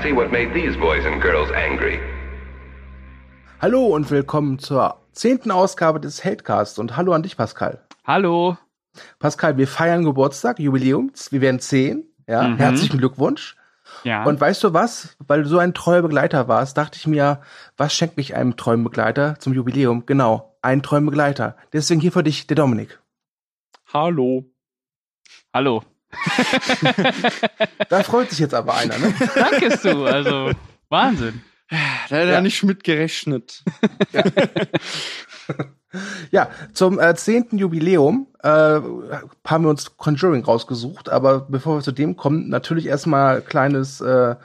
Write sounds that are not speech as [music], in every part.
and see what made these boys and girls angry. Hallo und willkommen zur zehnten Ausgabe des Heldcasts und hallo an dich, Pascal. Hallo. Pascal, wir feiern Geburtstag, Jubiläum, wir werden zehn. Ja, Mhm. herzlichen Glückwunsch. Ja. Und weißt du was? Weil du so ein treuer Begleiter warst, dachte ich mir, was schenkt mich einem treuen Begleiter zum Jubiläum? Genau, einen treuen Begleiter. Deswegen hier für dich, der Dominik. Hallo. Hallo. Da freut sich jetzt aber einer, ne? Dankest du, also Wahnsinn. Da hat er Ja. nicht mitgerechnet. [laughs] Ja, zum äh, zehnten Jubiläum äh, haben wir uns Conjuring rausgesucht, aber bevor wir zu dem kommen, natürlich erstmal kleines äh,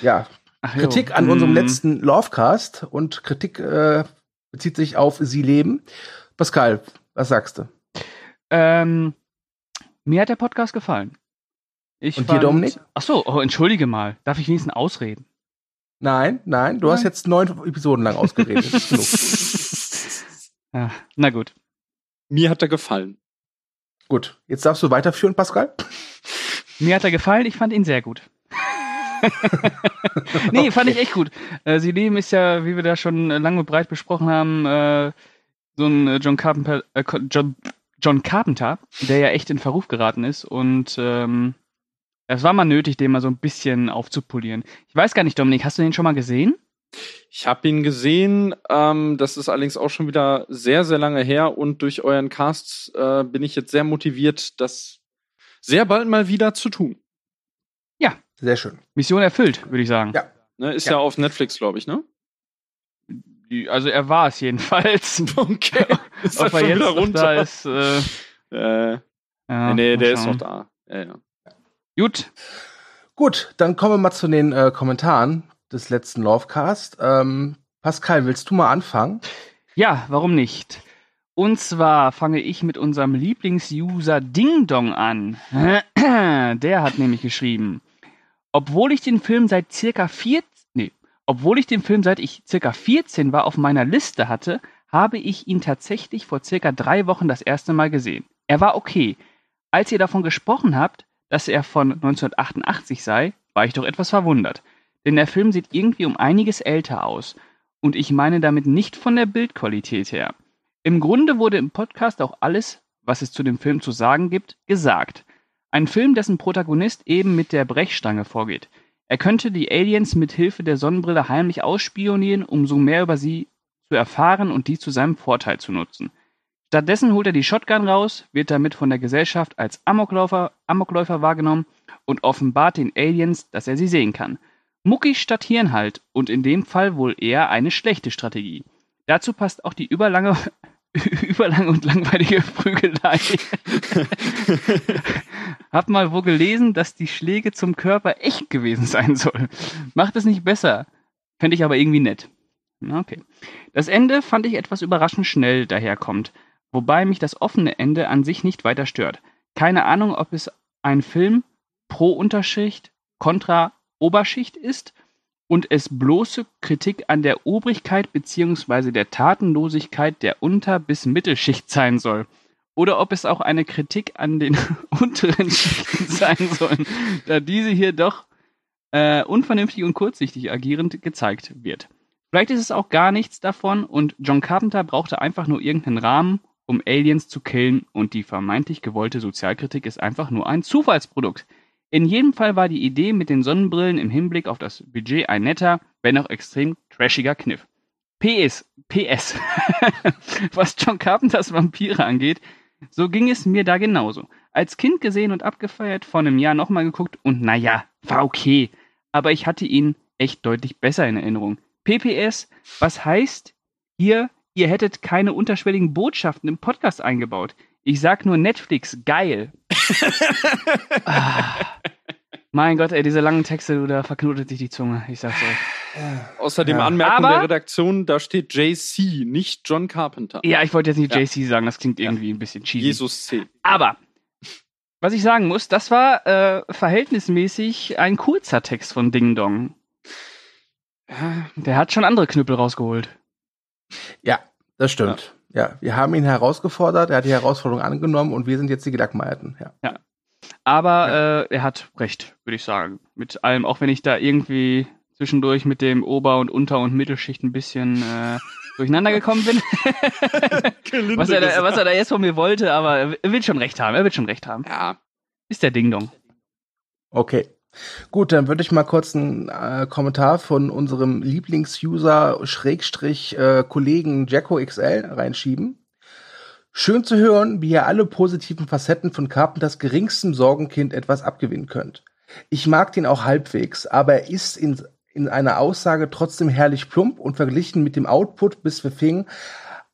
ja, Ach, jo. Kritik an unserem Mm, letzten Lovecast und Kritik äh, bezieht sich auf Sie leben. Pascal, was sagst du? Ähm, mir hat der Podcast gefallen. Ich Und dir, Dominik? Ach so, oh, entschuldige mal. Darf ich wenigstens ausreden? Nein, nein, du hast Nein. jetzt neun Episoden lang ausgeredet. Das [laughs] ist genug. Ja, na gut. Mir hat er gefallen. Gut, jetzt darfst du weiterführen, Pascal. Mir hat er gefallen, ich fand ihn sehr gut. [laughs] nee, fand ich echt gut. Äh, Sie leben ist ja, wie wir da schon lang und breit besprochen haben, äh, so ein äh, John Carpenter, äh, John, John Carpenter, der ja echt in Verruf geraten ist und ähm, es war mal nötig, den mal so ein bisschen aufzupolieren. Ich weiß gar nicht, Dominik, hast du den schon mal gesehen? Ich habe ihn gesehen. Ähm, das ist allerdings auch schon wieder sehr, sehr lange her. Und durch euren Cast äh, bin ich jetzt sehr motiviert, das sehr bald mal wieder zu tun. Sehr schön. Mission erfüllt, würde ich sagen. Ja. Ne, ist Ja. ja. auf Netflix, glaube ich, ne? Also er war es jedenfalls. [laughs] Okay. Ist Ob er schon jetzt wieder noch da ist, äh, Äh, ja, nee, der ist noch da. Ja, ja. Gut, Gut, dann kommen wir mal zu den äh, Kommentaren des letzten Lovecast. Ähm, Pascal, willst du mal anfangen? Ja, warum nicht? Und zwar fange ich mit unserem Lieblingsuser Ding Dong an. [clears throat] Der hat nämlich geschrieben, obwohl ich den Film seit circa 14, nee, obwohl ich den Film seit ich circa 14 war auf meiner Liste hatte, habe ich ihn tatsächlich vor circa drei Wochen das erste Mal gesehen. Er war okay. Als ihr davon gesprochen habt, dass er von 1988 sei, war ich doch etwas verwundert. Denn der Film sieht irgendwie um einiges älter aus. Und ich meine damit nicht von der Bildqualität her. Im Grunde wurde im Podcast auch alles, was es zu dem Film zu sagen gibt, gesagt. Ein Film, dessen Protagonist eben mit der Brechstange vorgeht. Er könnte die Aliens mit Hilfe der Sonnenbrille heimlich ausspionieren, um so mehr über sie zu erfahren und die zu seinem Vorteil zu nutzen. Stattdessen holt er die Shotgun raus, wird damit von der Gesellschaft als Amokläufer, Amokläufer wahrgenommen und offenbart den Aliens, dass er sie sehen kann. Muckig statt Hirnhalt und in dem Fall wohl eher eine schlechte Strategie. Dazu passt auch die überlange, [laughs] überlange und langweilige Prügelei. [laughs] Hab mal wo gelesen, dass die Schläge zum Körper echt gewesen sein sollen. Macht es nicht besser. Fände ich aber irgendwie nett. Okay. Das Ende fand ich etwas überraschend schnell daherkommt, wobei mich das offene Ende an sich nicht weiter stört. Keine Ahnung, ob es ein Film pro Unterschicht, kontra Oberschicht ist und es bloße Kritik an der Obrigkeit bzw. der Tatenlosigkeit der Unter- bis Mittelschicht sein soll. Oder ob es auch eine Kritik an den [laughs] unteren Schichten sein soll, da diese hier doch äh, unvernünftig und kurzsichtig agierend gezeigt wird. Vielleicht ist es auch gar nichts davon und John Carpenter brauchte einfach nur irgendeinen Rahmen, um Aliens zu killen und die vermeintlich gewollte Sozialkritik ist einfach nur ein Zufallsprodukt. In jedem Fall war die Idee mit den Sonnenbrillen im Hinblick auf das Budget ein netter, wenn auch extrem trashiger Kniff. PS, PS. [laughs] Was John Carpenters Vampire angeht, so ging es mir da genauso. Als Kind gesehen und abgefeiert, vor einem Jahr nochmal geguckt und naja, war okay. Aber ich hatte ihn echt deutlich besser in Erinnerung. PPS, was heißt hier, ihr hättet keine unterschwelligen Botschaften im Podcast eingebaut. Ich sag nur Netflix, geil. [laughs] ah, mein Gott, ey, diese langen Texte, du, da verknotet sich die Zunge. Ich sag's euch. Außerdem Ja. Anmerkung Aber- der Redaktion, da steht JC, nicht John Carpenter. Ja, ich wollte jetzt nicht Ja. JC sagen, das klingt Ja. irgendwie ein bisschen cheesy. Jesus C. Aber, was ich sagen muss, das war äh, verhältnismäßig ein kurzer Text von Ding Dong. Ja, Der hat schon andere Knüppel rausgeholt. Ja, das stimmt. Ja. wir haben ihn herausgefordert, er hat die Herausforderung angenommen und wir sind jetzt die Gelackmeierten. Ja. Aber äh, er hat recht, würde ich sagen. Mit allem, auch wenn ich da irgendwie zwischendurch mit dem Ober- und Unter- und Mittelschicht ein bisschen äh, [laughs] durcheinander gekommen bin. was, er da, was er da jetzt von mir wollte, aber er wird schon recht haben. Er wird schon recht haben. Ja. Ist der Ding-Dong. Okay. Gut, dann würde ich mal kurz einen äh, Kommentar von unserem Lieblingsuser Schrägstrich äh, Kollegen Jacko XL reinschieben. Schön zu hören, wie ihr alle positiven Facetten von Carpenters geringstem Sorgenkind etwas abgewinnen könnt. Ich mag den auch halbwegs, aber er ist in, in einer Aussage trotzdem herrlich plump und verglichen mit dem Output bis wir fingen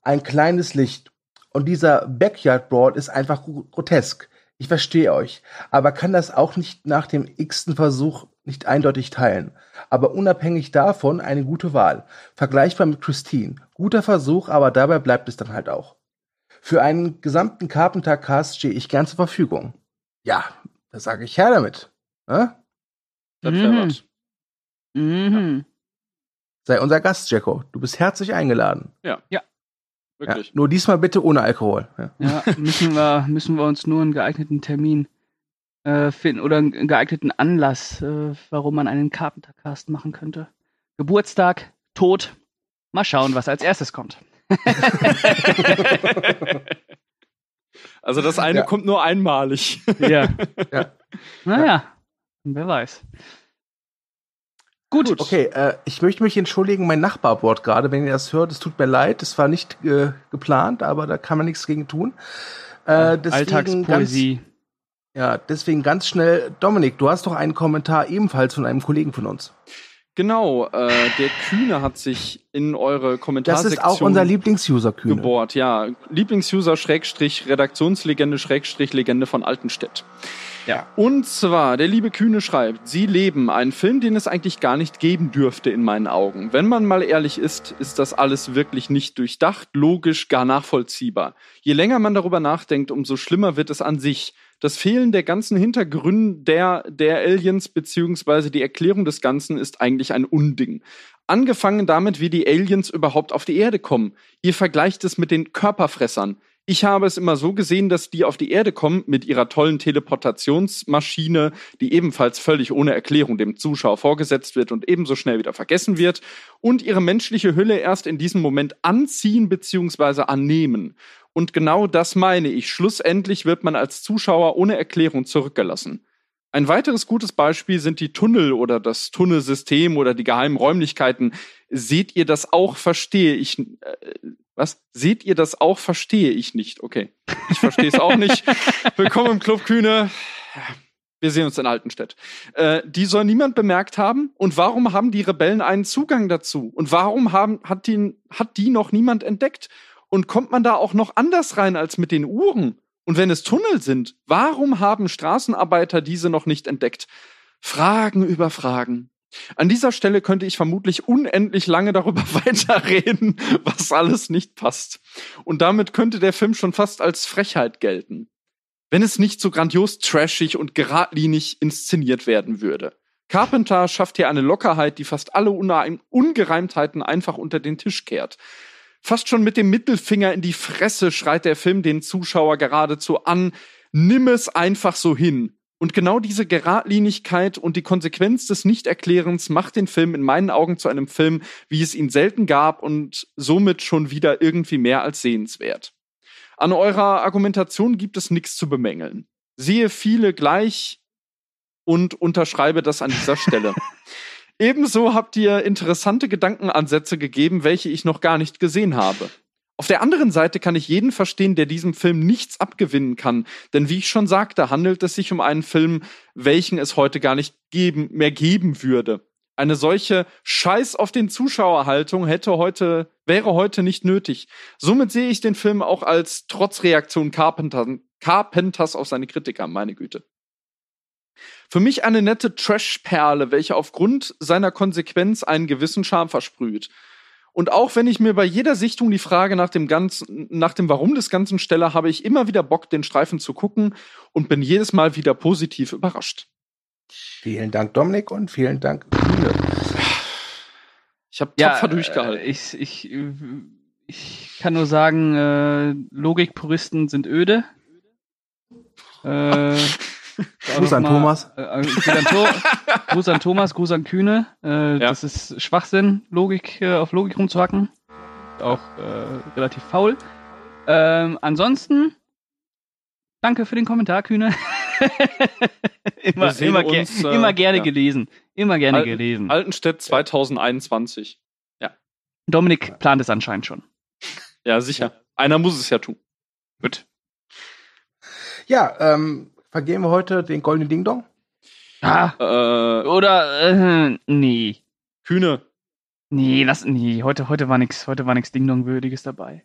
ein kleines Licht. Und dieser Backyard Brawl ist einfach grotesk. Ich verstehe euch, aber kann das auch nicht nach dem x-ten Versuch nicht eindeutig teilen. Aber unabhängig davon eine gute Wahl. Vergleichbar mit Christine. Guter Versuch, aber dabei bleibt es dann halt auch. Für einen gesamten Carpenter-Cast stehe ich gern zur Verfügung. Ja, da sage ich her damit. Ne? Das Mhm. was. Mhm. Sei unser Gast, Jacko. Du bist herzlich eingeladen. Ja, Wirklich. nur diesmal bitte ohne Alkohol. Ja. Ja, müssen wir, müssen wir uns nur einen geeigneten Termin äh, finden oder einen geeigneten Anlass, äh, warum man einen Carpenter-Cast machen könnte. Geburtstag, Tod. Mal schauen, was als erstes kommt. [laughs] Also das eine Ja. kommt nur einmalig. Ja. Ja. Naja, wer weiß. Gut. Okay, äh, ich möchte mich entschuldigen, mein Nachbar bohrt gerade, wenn ihr das hört. Es tut mir leid, es war nicht äh, geplant, aber da kann man nichts gegen tun. Äh, deswegen Alltagspoesie. Ganz, ja, deswegen ganz schnell, Dominik, du hast doch einen Kommentar ebenfalls von einem Kollegen von uns. Genau, äh, der Kühne hat sich in eure Das Kommentarsektion ist auch unser Lieblingsuser, Kühne. gebohrt. Ja, Lieblingsuser Schrägstrich Redaktionslegende Schrägstrich Legende von Altenstedt. Ja. Und zwar, der liebe Kühne schreibt, Sie leben, ein Film, den es eigentlich gar nicht geben dürfte in meinen Augen. Wenn man mal ehrlich ist, ist das alles wirklich nicht durchdacht, logisch, gar nachvollziehbar. Je länger man darüber nachdenkt, umso schlimmer wird es an sich. Das Fehlen der ganzen Hintergründe der, der Aliens beziehungsweise die Erklärung des Ganzen ist eigentlich ein Unding. Angefangen damit, wie die Aliens überhaupt auf die Erde kommen. Ihr vergleicht es mit den Körperfressern. Ich habe es immer so gesehen, dass die auf die Erde kommen mit ihrer tollen Teleportationsmaschine, die ebenfalls völlig ohne Erklärung dem Zuschauer vorgesetzt wird und ebenso schnell wieder vergessen wird, und ihre menschliche Hülle erst in diesem Moment anziehen bzw. annehmen. Und genau das meine ich. Schlussendlich wird man als Zuschauer ohne Erklärung zurückgelassen. Ein weiteres gutes Beispiel sind die Tunnel oder das Tunnelsystem oder die geheimen Räumlichkeiten. Seht ihr das auch? Verstehe ich. Äh, was? Seht ihr das auch? Verstehe ich nicht. Okay. Ich verstehe es auch nicht. [laughs] Willkommen im Club Kühne. Wir sehen uns in Altenstedt. Äh, die soll niemand bemerkt haben. Und warum haben die Rebellen einen Zugang dazu? Und warum haben, hat, die, hat die noch niemand entdeckt? Und kommt man da auch noch anders rein als mit den Uhren? Und wenn es Tunnel sind, warum haben Straßenarbeiter diese noch nicht entdeckt? Fragen über Fragen. An dieser Stelle könnte ich vermutlich unendlich lange darüber [laughs] weiterreden, was alles nicht passt. Und damit könnte der Film schon fast als Frechheit gelten. Wenn es nicht so grandios trashig und geradlinig inszeniert werden würde. Carpenter schafft hier eine Lockerheit, die fast alle Ungereimtheiten einfach unter den Tisch kehrt. Fast schon mit dem Mittelfinger in die Fresse schreit der Film den Zuschauer geradezu an, nimm es einfach so hin. Und genau diese Geradlinigkeit und die Konsequenz des Nichterklärens macht den Film in meinen Augen zu einem Film, wie es ihn selten gab und somit schon wieder irgendwie mehr als sehenswert. An eurer Argumentation gibt es nichts zu bemängeln. Sehe viele gleich und unterschreibe das an dieser Stelle. [laughs] Ebenso habt ihr interessante Gedankenansätze gegeben, welche ich noch gar nicht gesehen habe. Auf der anderen Seite kann ich jeden verstehen, der diesem Film nichts abgewinnen kann, denn wie ich schon sagte, handelt es sich um einen Film, welchen es heute gar nicht geben, mehr geben würde. Eine solche Scheiß auf den Zuschauerhaltung hätte heute, wäre heute nicht nötig. Somit sehe ich den Film auch als Trotzreaktion Carpenter, Carpenters auf seine Kritiker, meine Güte. Für mich eine nette Trash-Perle, welche aufgrund seiner Konsequenz einen gewissen Charme versprüht. Und auch wenn ich mir bei jeder Sichtung die Frage nach dem ganzen, nach dem Warum des Ganzen stelle, habe ich immer wieder Bock, den Streifen zu gucken und bin jedes Mal wieder positiv überrascht. Vielen Dank, Dominik, und vielen Dank, Kühne. Ich habe Ja, tapfer äh, durchgehalten. ich, ich, äh, ich kann nur sagen, äh, Logikpuristen sind öde. Äh, [laughs] Gruß an Mal, Thomas. Äh, äh, Gruß, an to [laughs] Gruß an Thomas, Gruß an Kühne. Äh, Ja. Das ist Schwachsinn, Logik äh, auf Logik rumzuhacken. Auch äh, relativ faul. Ähm, ansonsten, danke für den Kommentar, Kühne. [laughs] immer, immer, ge uns, äh, immer gerne ja. gelesen. Immer gerne Alten- gelesen. Altenstedt 2021. Dominik plant es anscheinend schon. Ja, sicher. Einer muss es ja tun. Gut. Ja, ähm, vergeben wir heute den goldenen Ding Dong? Ah, Äh, oder, äh, nee. Kühne. Nee, lass, nee, heute, heute war nix, heute war nix Ding-Dong-würdiges dabei.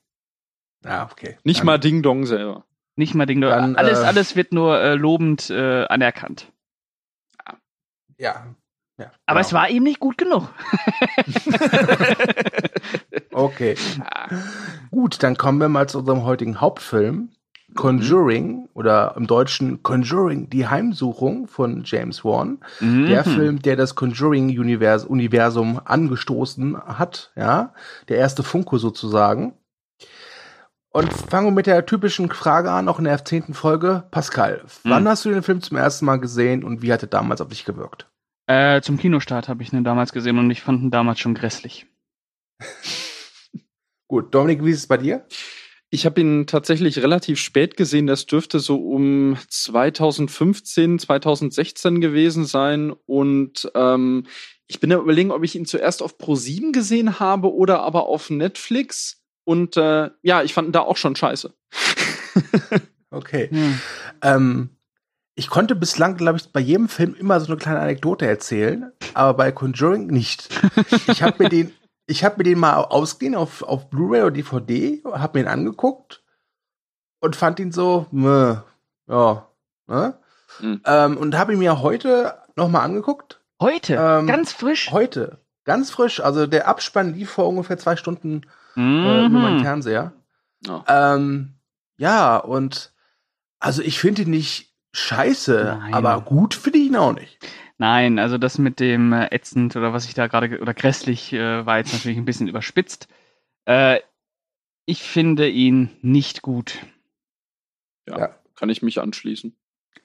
Ja, okay. Nicht Dann- mal Ding Dong selber. Nicht mal Ding-Dong. Dann, Alles, äh, alles wird nur äh, lobend äh, anerkannt. Ja. ja Aber genau. es war eben nicht gut genug. [laughs] Okay. [laughs] Gut, dann kommen wir mal zu unserem heutigen Hauptfilm. Conjuring oder im Deutschen Conjuring, die Heimsuchung von James Wan. Der Mhm. Film, der das Conjuring-Universum angestoßen hat, ja. Der erste Funko sozusagen. Und fangen wir mit der typischen Frage an, auch in der zehnten Folge. Pascal, wann Hm. hast du den Film zum ersten Mal gesehen und wie hat er damals auf dich gewirkt? Äh, zum Kinostart habe ich ihn damals gesehen und ich fand ihn damals schon grässlich. [laughs] Gut, Dominik, wie ist es bei dir? Ich habe ihn tatsächlich relativ spät gesehen. Das dürfte so um 2015, 2016 gewesen sein. Und ähm, ich bin da überlegen, ob ich ihn zuerst auf Pro7 gesehen habe oder aber auf Netflix. Und äh, ja, ich fand ihn da auch schon scheiße. [laughs] Okay. Hm. Ähm, ich konnte bislang, glaube ich, bei jedem Film immer so eine kleine Anekdote erzählen, aber bei Conjuring nicht. Ich habe mir den, ich habe mir den mal ausgeliehen auf, auf Blu-ray oder DVD, habe mir ihn angeguckt und fand ihn so, meh, ja, ne? Hm. Ähm, und habe ihn mir heute noch mal angeguckt. Heute, Ähm, ganz frisch. Heute, ganz frisch. Also der Abspann lief vor ungefähr zwei Stunden äh, Mhm. über meinen Fernseher. Ja. Ähm, ja, und also ich finde ihn nicht scheiße, Nein. aber gut finde ich ihn auch nicht. Nein, also das mit dem äh, ätzend oder was ich da gerade ge- oder grässlich äh, war jetzt natürlich ein bisschen überspitzt. Äh, ich finde ihn nicht gut. Ja, Ja. kann ich mich anschließen.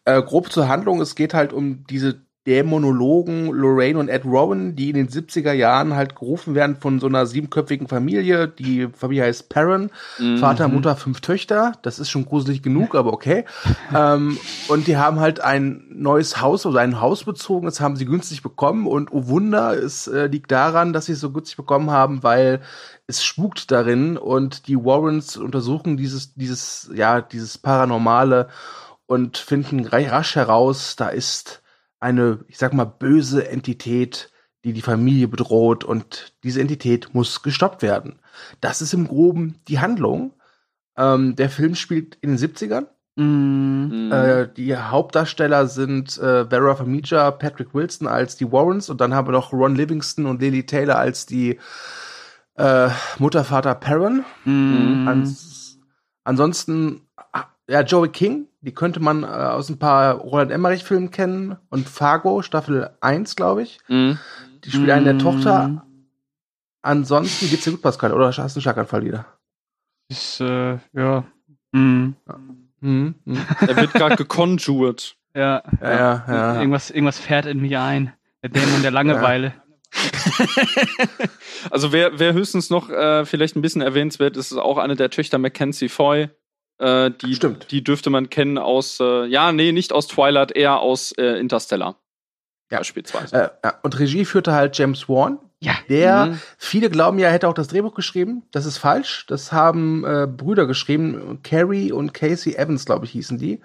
Äh, grob zur Handlung, es geht halt um diese Dämonologen Lorraine und Ed Rowan, die in den 70er Jahren halt gerufen werden von so einer siebenköpfigen Familie. Die Familie heißt Perrin. Mhm. Vater, Mutter, fünf Töchter. Das ist schon gruselig genug, aber okay. [laughs] ähm, und die haben halt ein neues Haus oder ein Haus bezogen. Das haben sie günstig bekommen. Und oh Wunder, es äh, liegt daran, dass sie es so günstig bekommen haben, weil es spukt darin und die Warrens untersuchen dieses, dieses, ja, dieses Paranormale und finden ra- rasch heraus, da ist eine, ich sag mal, böse Entität, die die Familie bedroht und diese Entität muss gestoppt werden. Das ist im Groben die Handlung. Ähm, der Film spielt in den 70ern. Mm. Äh, die Hauptdarsteller sind äh, Vera Farmiga, Patrick Wilson als die Warrens und dann haben wir noch Ron Livingston und Lily Taylor als die äh, Mutter, Vater Perrin. mm, Ans ansonsten, ja, Joey King, die könnte man äh, aus ein paar Roland Emmerich-Filmen kennen und Fargo, Staffel 1, glaube ich. Mhm. Die spielt eine der Mm. Tochter. Ansonsten geht's dir gut, Pascal, oder hast du einen Schlaganfall wieder? ist, äh, ja. Mm, Mhm. mhm. Er wird gerade geconjured. [laughs] ja. Ja, ja, ja. Irgendwas, irgendwas fährt in mich ein. Der Dämon der [laughs] Langeweile. Also wer, wer höchstens noch äh, vielleicht ein bisschen erwähnenswert ist, ist auch eine der Töchter Mackenzie Foy. Äh, die, Stimmt. die dürfte man kennen aus, äh, ja, nee, nicht aus Twilight, eher aus äh, Interstellar. Ja. Beispielsweise. Äh, ja. Und Regie führte halt James Wan. Ja. Der, Mhm. viele glauben ja, er hätte auch das Drehbuch geschrieben. Das ist falsch. Das haben äh, Brüder geschrieben. Carrie und Casey Evans, glaube ich, hießen die.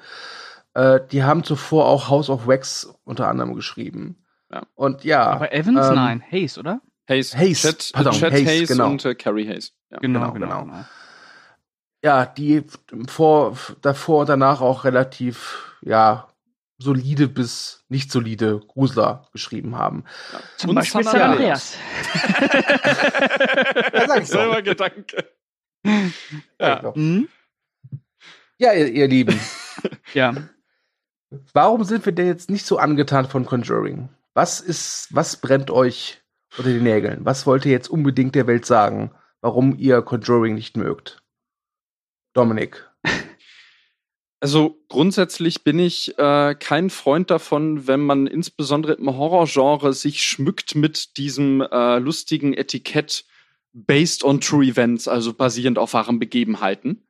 Äh, die haben zuvor auch House of Wax unter anderem geschrieben. Ja. Und ja. Aber Evans, ähm, nein. Hayes, oder? Hayes, Hayes, Chad, pardon, Chad Hayes, Hayes, genau. und äh, Carrie Hayes. Ja. Genau, genau, genau. genau. Ja, die vor, davor und danach auch relativ, ja, solide bis nicht solide Grusler geschrieben haben. Ja. Zum Und Beispiel San Andreas. Andreas. [laughs] Ja, sag ich doch. Selber Gedanke. Ja, Ja. Hm? ja ihr, ihr Lieben. [laughs] Ja. Warum sind wir denn jetzt nicht so angetan von Conjuring? Was ist, was brennt euch unter den Nägeln? Was wollt ihr jetzt unbedingt der Welt sagen, warum ihr Conjuring nicht mögt? Dominik. Also grundsätzlich bin ich äh, kein Freund davon, wenn man insbesondere im Horrorgenre sich schmückt mit diesem äh, lustigen Etikett based on true events, also basierend auf wahren Begebenheiten.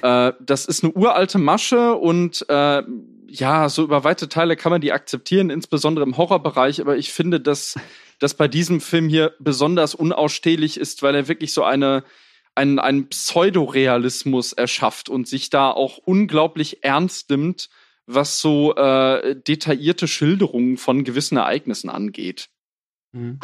Äh, das ist eine uralte Masche und äh, ja, so über weite Teile kann man die akzeptieren, insbesondere im Horrorbereich, aber ich finde, dass das bei diesem Film hier besonders unausstehlich ist, weil er wirklich so eine einen, einen Pseudorealismus erschafft und sich da auch unglaublich ernst nimmt, was so äh, detaillierte Schilderungen von gewissen Ereignissen angeht. Mhm.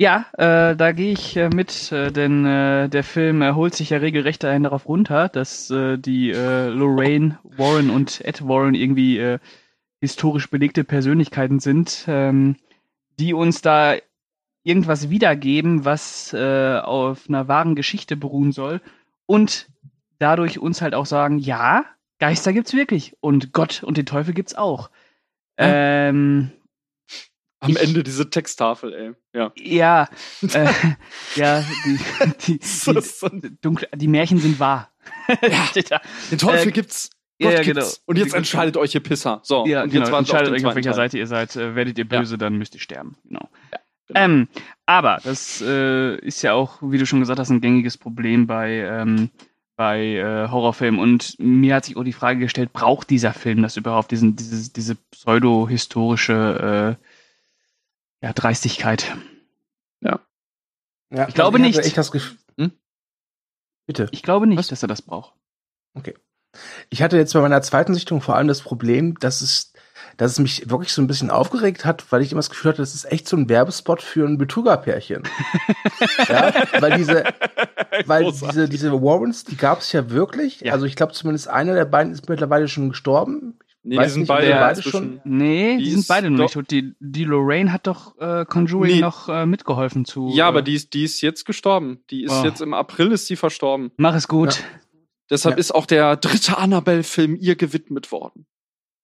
Ja, äh, da gehe ich äh, mit, äh, denn äh, der Film erholt sich ja regelrecht einen darauf runter, dass äh, die äh, Lorraine Warren und Ed Warren irgendwie äh, historisch belegte Persönlichkeiten sind, ähm, die uns da irgendwas wiedergeben, was äh, auf einer wahren Geschichte beruhen soll und dadurch uns halt auch sagen, ja, Geister gibt's wirklich und Gott und den Teufel gibt's auch. Ja. Ähm, am ich, Ende diese Texttafel, ey. Ja. Ja, äh, [laughs] ja, die, die, [laughs] die, dunkle, die Märchen sind wahr. Ja, [laughs] den Teufel äh, gibt's. Gott ja, genau. Gibt's. Und jetzt entscheidet euch ihr Pisser. So, ja, und genau. jetzt entscheidet euch, auf welcher Seite ihr seid. Äh, werdet ihr böse, ja. dann müsst ihr sterben. Genau. Ja, genau. Ähm, aber das äh, ist ja auch, wie du schon gesagt hast, ein gängiges Problem bei, ähm, bei äh, Horrorfilmen. Und mir hat sich auch die Frage gestellt, braucht dieser Film das überhaupt, diesen, diese, diese pseudo-historische äh, ja, Dreistigkeit. Ja. ja ich glaube nicht. Ich das hm? Bitte. Ich glaube nicht, Was? dass er das braucht. Okay. Ich hatte jetzt bei meiner zweiten Sichtung vor allem das Problem, dass es, dass es mich wirklich so ein bisschen aufgeregt hat, weil ich immer das Gefühl hatte, das ist echt so ein Werbespot für ein Betrügerpärchen. [laughs] ja, weil diese, weil diese, diese Warrens, die gab es ja wirklich. Ja. Also ich glaube zumindest einer der beiden ist mittlerweile schon gestorben. Nee, Weiß die sind nicht, beide, beide schon. Nee, die, die sind beide noch nicht tot. Die, die Lorraine hat doch äh, Conjuring nee. noch äh, mitgeholfen zu. Ja, äh, aber die ist, die ist jetzt gestorben. Die ist oh. jetzt im April ist sie verstorben. Mach es gut. Ja. Deshalb ja. ist auch der dritte Annabelle-Film ihr gewidmet worden.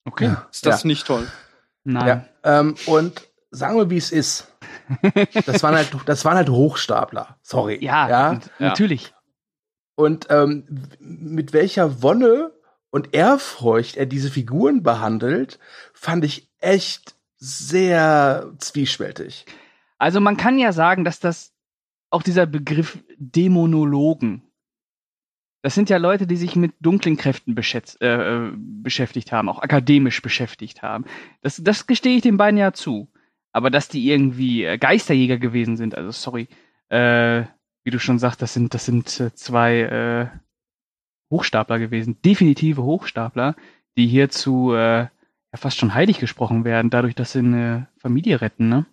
Okay. Ja. Ist das nicht toll? Nein. Ja. Ähm, und sagen wir, wie es ist. Das waren halt, das waren halt Hochstapler. Sorry. Ja, ja? natürlich. Und ähm, mit welcher Wonne und Ehrfurcht er diese Figuren behandelt, fand ich echt sehr zwiespältig. Also man kann ja sagen, dass das auch dieser Begriff Dämonologen, das sind ja Leute, die sich mit dunklen Kräften äh, beschäftigt haben, auch akademisch beschäftigt haben. Das, das gestehe ich den beiden ja zu. Aber dass die irgendwie äh, Geisterjäger gewesen sind, also sorry, äh, wie du schon sagst, das sind, das sind äh, zwei äh, Hochstapler gewesen, definitive Hochstapler, die hier zu äh, ja, fast schon heilig gesprochen werden, dadurch, dass sie eine Familie retten, ne?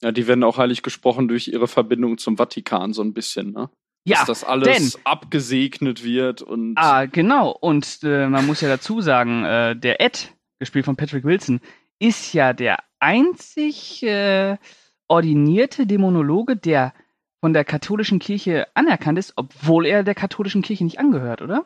Ja, die werden auch heilig gesprochen durch ihre Verbindung zum Vatikan so ein bisschen, ne? Ja, dass das alles denn, abgesegnet wird und. Ah, genau. Und äh, man muss ja dazu sagen, äh, der Ed, gespielt von Patrick Wilson, ist ja der einzig äh, ordinierte Dämonologe, der von der katholischen Kirche anerkannt ist, obwohl er der katholischen Kirche nicht angehört, oder?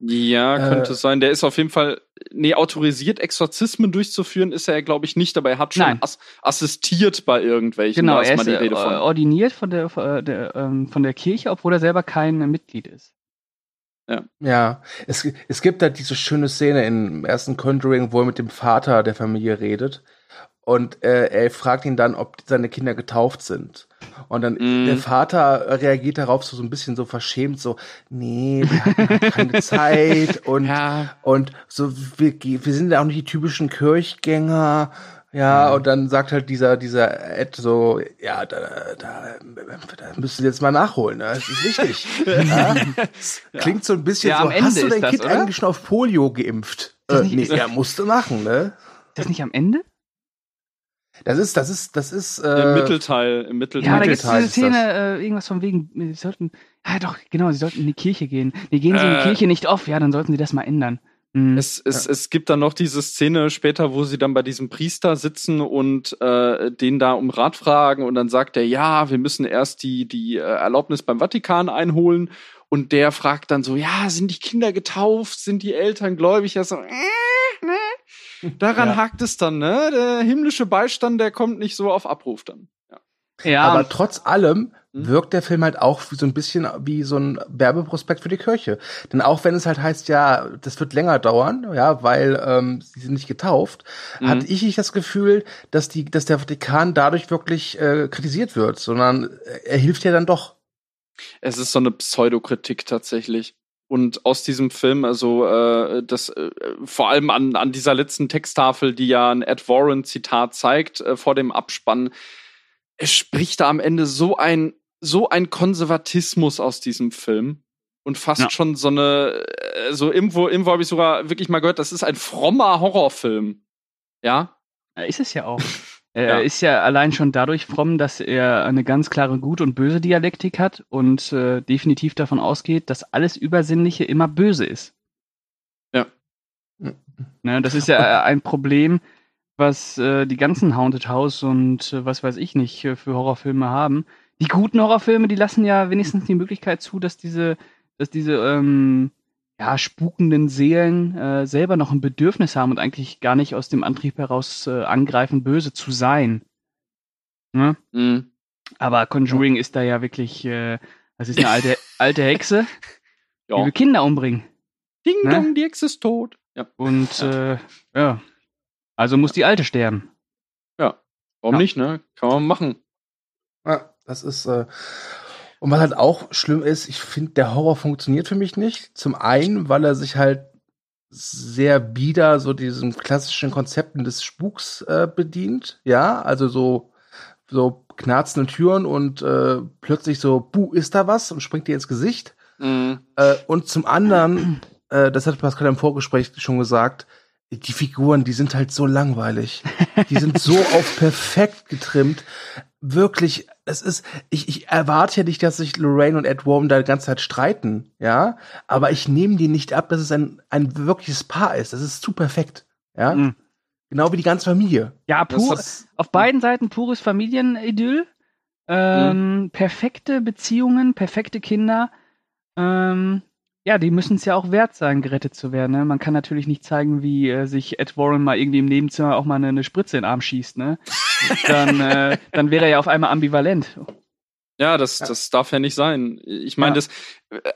Ja, könnte äh, sein. Der ist auf jeden Fall, nee, autorisiert Exorzismen durchzuführen ist er, glaube ich, nicht, aber er hat schon ass assistiert bei irgendwelchen. Genau, er ist äh, ordiniert von der, äh, der ähm, von der Kirche, obwohl er selber kein Mitglied ist. Ja. Ja, es, es gibt da diese schöne Szene im ersten Conjuring, wo er mit dem Vater der Familie redet. Und äh, er fragt ihn dann, ob seine Kinder getauft sind. Und dann mm. der Vater reagiert darauf so, so ein bisschen so verschämt, so, nee, wir hatten halt keine [laughs] Zeit und, ja. und so, wir, wir sind ja auch nicht die typischen Kirchgänger. Ja, mhm. und dann sagt halt dieser, dieser Ed so, ja, da, da, da müssen Sie jetzt mal nachholen, ne? Das ist wichtig. [laughs] ja? Klingt so ein bisschen ja, so, hast du dein Kind das, eigentlich schon auf Polio geimpft? Äh, nee, er musste machen, ne? Das nicht am Ende? Das ist, das ist, das ist. Äh, Im Mittelteil, im Mittelteil. Ja, da gibt es diese Szene, äh, irgendwas von wegen, sie sollten, ja doch, genau, sie sollten in die Kirche gehen. Nee, gehen sie äh, in die Kirche nicht auf, ja, dann sollten sie das mal ändern. Mhm. Es, es, ja. es gibt dann noch diese Szene später, wo sie dann bei diesem Priester sitzen und äh, den da um Rat fragen und dann sagt er, ja, wir müssen erst die, die äh, Erlaubnis beim Vatikan einholen und der fragt dann so, ja, sind die Kinder getauft, sind die Eltern gläubig? Ja, so, äh, ne? Daran ja. hakt es dann, ne? Der himmlische Beistand, der kommt nicht so auf Abruf dann. Ja. Ja, Aber trotz allem Hm? wirkt der Film halt auch so ein bisschen wie so ein Werbeprospekt für die Kirche. Denn auch wenn es halt heißt, ja, das wird länger dauern, ja, weil ähm, sie sind nicht getauft, Mhm. hatte ich nicht das Gefühl, dass die, dass der Vatikan dadurch wirklich äh, kritisiert wird, sondern er hilft ja dann doch. Es ist so eine Pseudokritik tatsächlich. Und aus diesem Film, also äh, das äh, vor allem an, an dieser letzten Texttafel, die ja ein Ed Warren-Zitat zeigt äh, vor dem Abspann, es spricht da am Ende so ein so ein Konservatismus aus diesem Film und fast Ja. schon so eine äh, so irgendwo irgendwo habe ich sogar wirklich mal gehört, das ist ein frommer Horrorfilm. Ja? Ja, Ist es ja auch. [laughs] Er Ja. ist ja allein schon dadurch fromm, dass er eine ganz klare gut und böse Dialektik hat und äh, definitiv davon ausgeht, dass alles Übersinnliche immer böse ist. Ja. Ne, das ist ja ein Problem, was äh, die ganzen Haunted House und äh, was weiß ich nicht äh, für Horrorfilme haben. Die guten Horrorfilme, die lassen ja wenigstens die Möglichkeit zu, dass diese, dass diese ähm, ja, spukenden Seelen äh, selber noch ein Bedürfnis haben und eigentlich gar nicht aus dem Antrieb heraus äh, angreifen, böse zu sein. Ne? Mhm. Aber Conjuring ist da ja wirklich, äh, das ist eine alte, [laughs] alte Hexe, die Ja. will Kinder umbringen. Ding Ne? dong, die Ex ist tot. Ja. Und äh, ja, also muss die Alte sterben. Warum Ja. nicht, ne? Kann man machen. Ja, das ist äh, und was halt auch schlimm ist, ich finde, der Horror funktioniert für mich nicht. Zum einen, weil er sich halt sehr bieder so diesen klassischen Konzepten des Spuks äh, bedient, ja, also so so knarzende Türen und äh, plötzlich so, buh, ist da was und springt dir ins Gesicht. Mhm. Äh, und zum anderen, äh, das hat Pascal im Vorgespräch schon gesagt, die Figuren, die sind halt so langweilig. Die sind so [laughs] auf perfekt getrimmt. Wirklich, es ist, ich, ich erwarte ja nicht, dass sich Lorraine und Ed Warren da die ganze Zeit streiten, ja. Aber ich nehme die nicht ab, dass es ein, ein wirkliches Paar ist. Das ist zu perfekt, ja. Mhm. Genau wie die ganze Familie. Ja, Das pur, ist- auf beiden Seiten pures Familienidyll. Ähm, Perfekte Beziehungen, perfekte Kinder. Ähm, ja, die müssen es ja auch wert sein, gerettet zu werden. Ne? Man kann natürlich nicht zeigen, wie äh, sich Ed Warren mal irgendwie im Nebenzimmer auch mal eine, eine Spritze in den Arm schießt. Ne? [laughs] Dann, äh, dann wäre er ja auf einmal ambivalent. Ja, das, Ja. das darf ja nicht sein. Ich meine, Ja. das,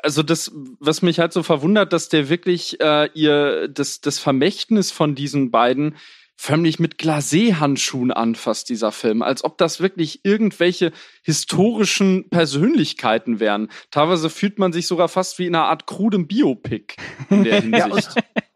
also das, was mich halt so verwundert, dass der wirklich äh, ihr das, das Vermächtnis von diesen beiden förmlich mit Glacé-Handschuhen anfasst, dieser Film, als ob das wirklich irgendwelche historischen Persönlichkeiten wären. Teilweise fühlt man sich sogar fast wie in einer Art krudem Biopic in der [laughs] Ja, Hinsicht.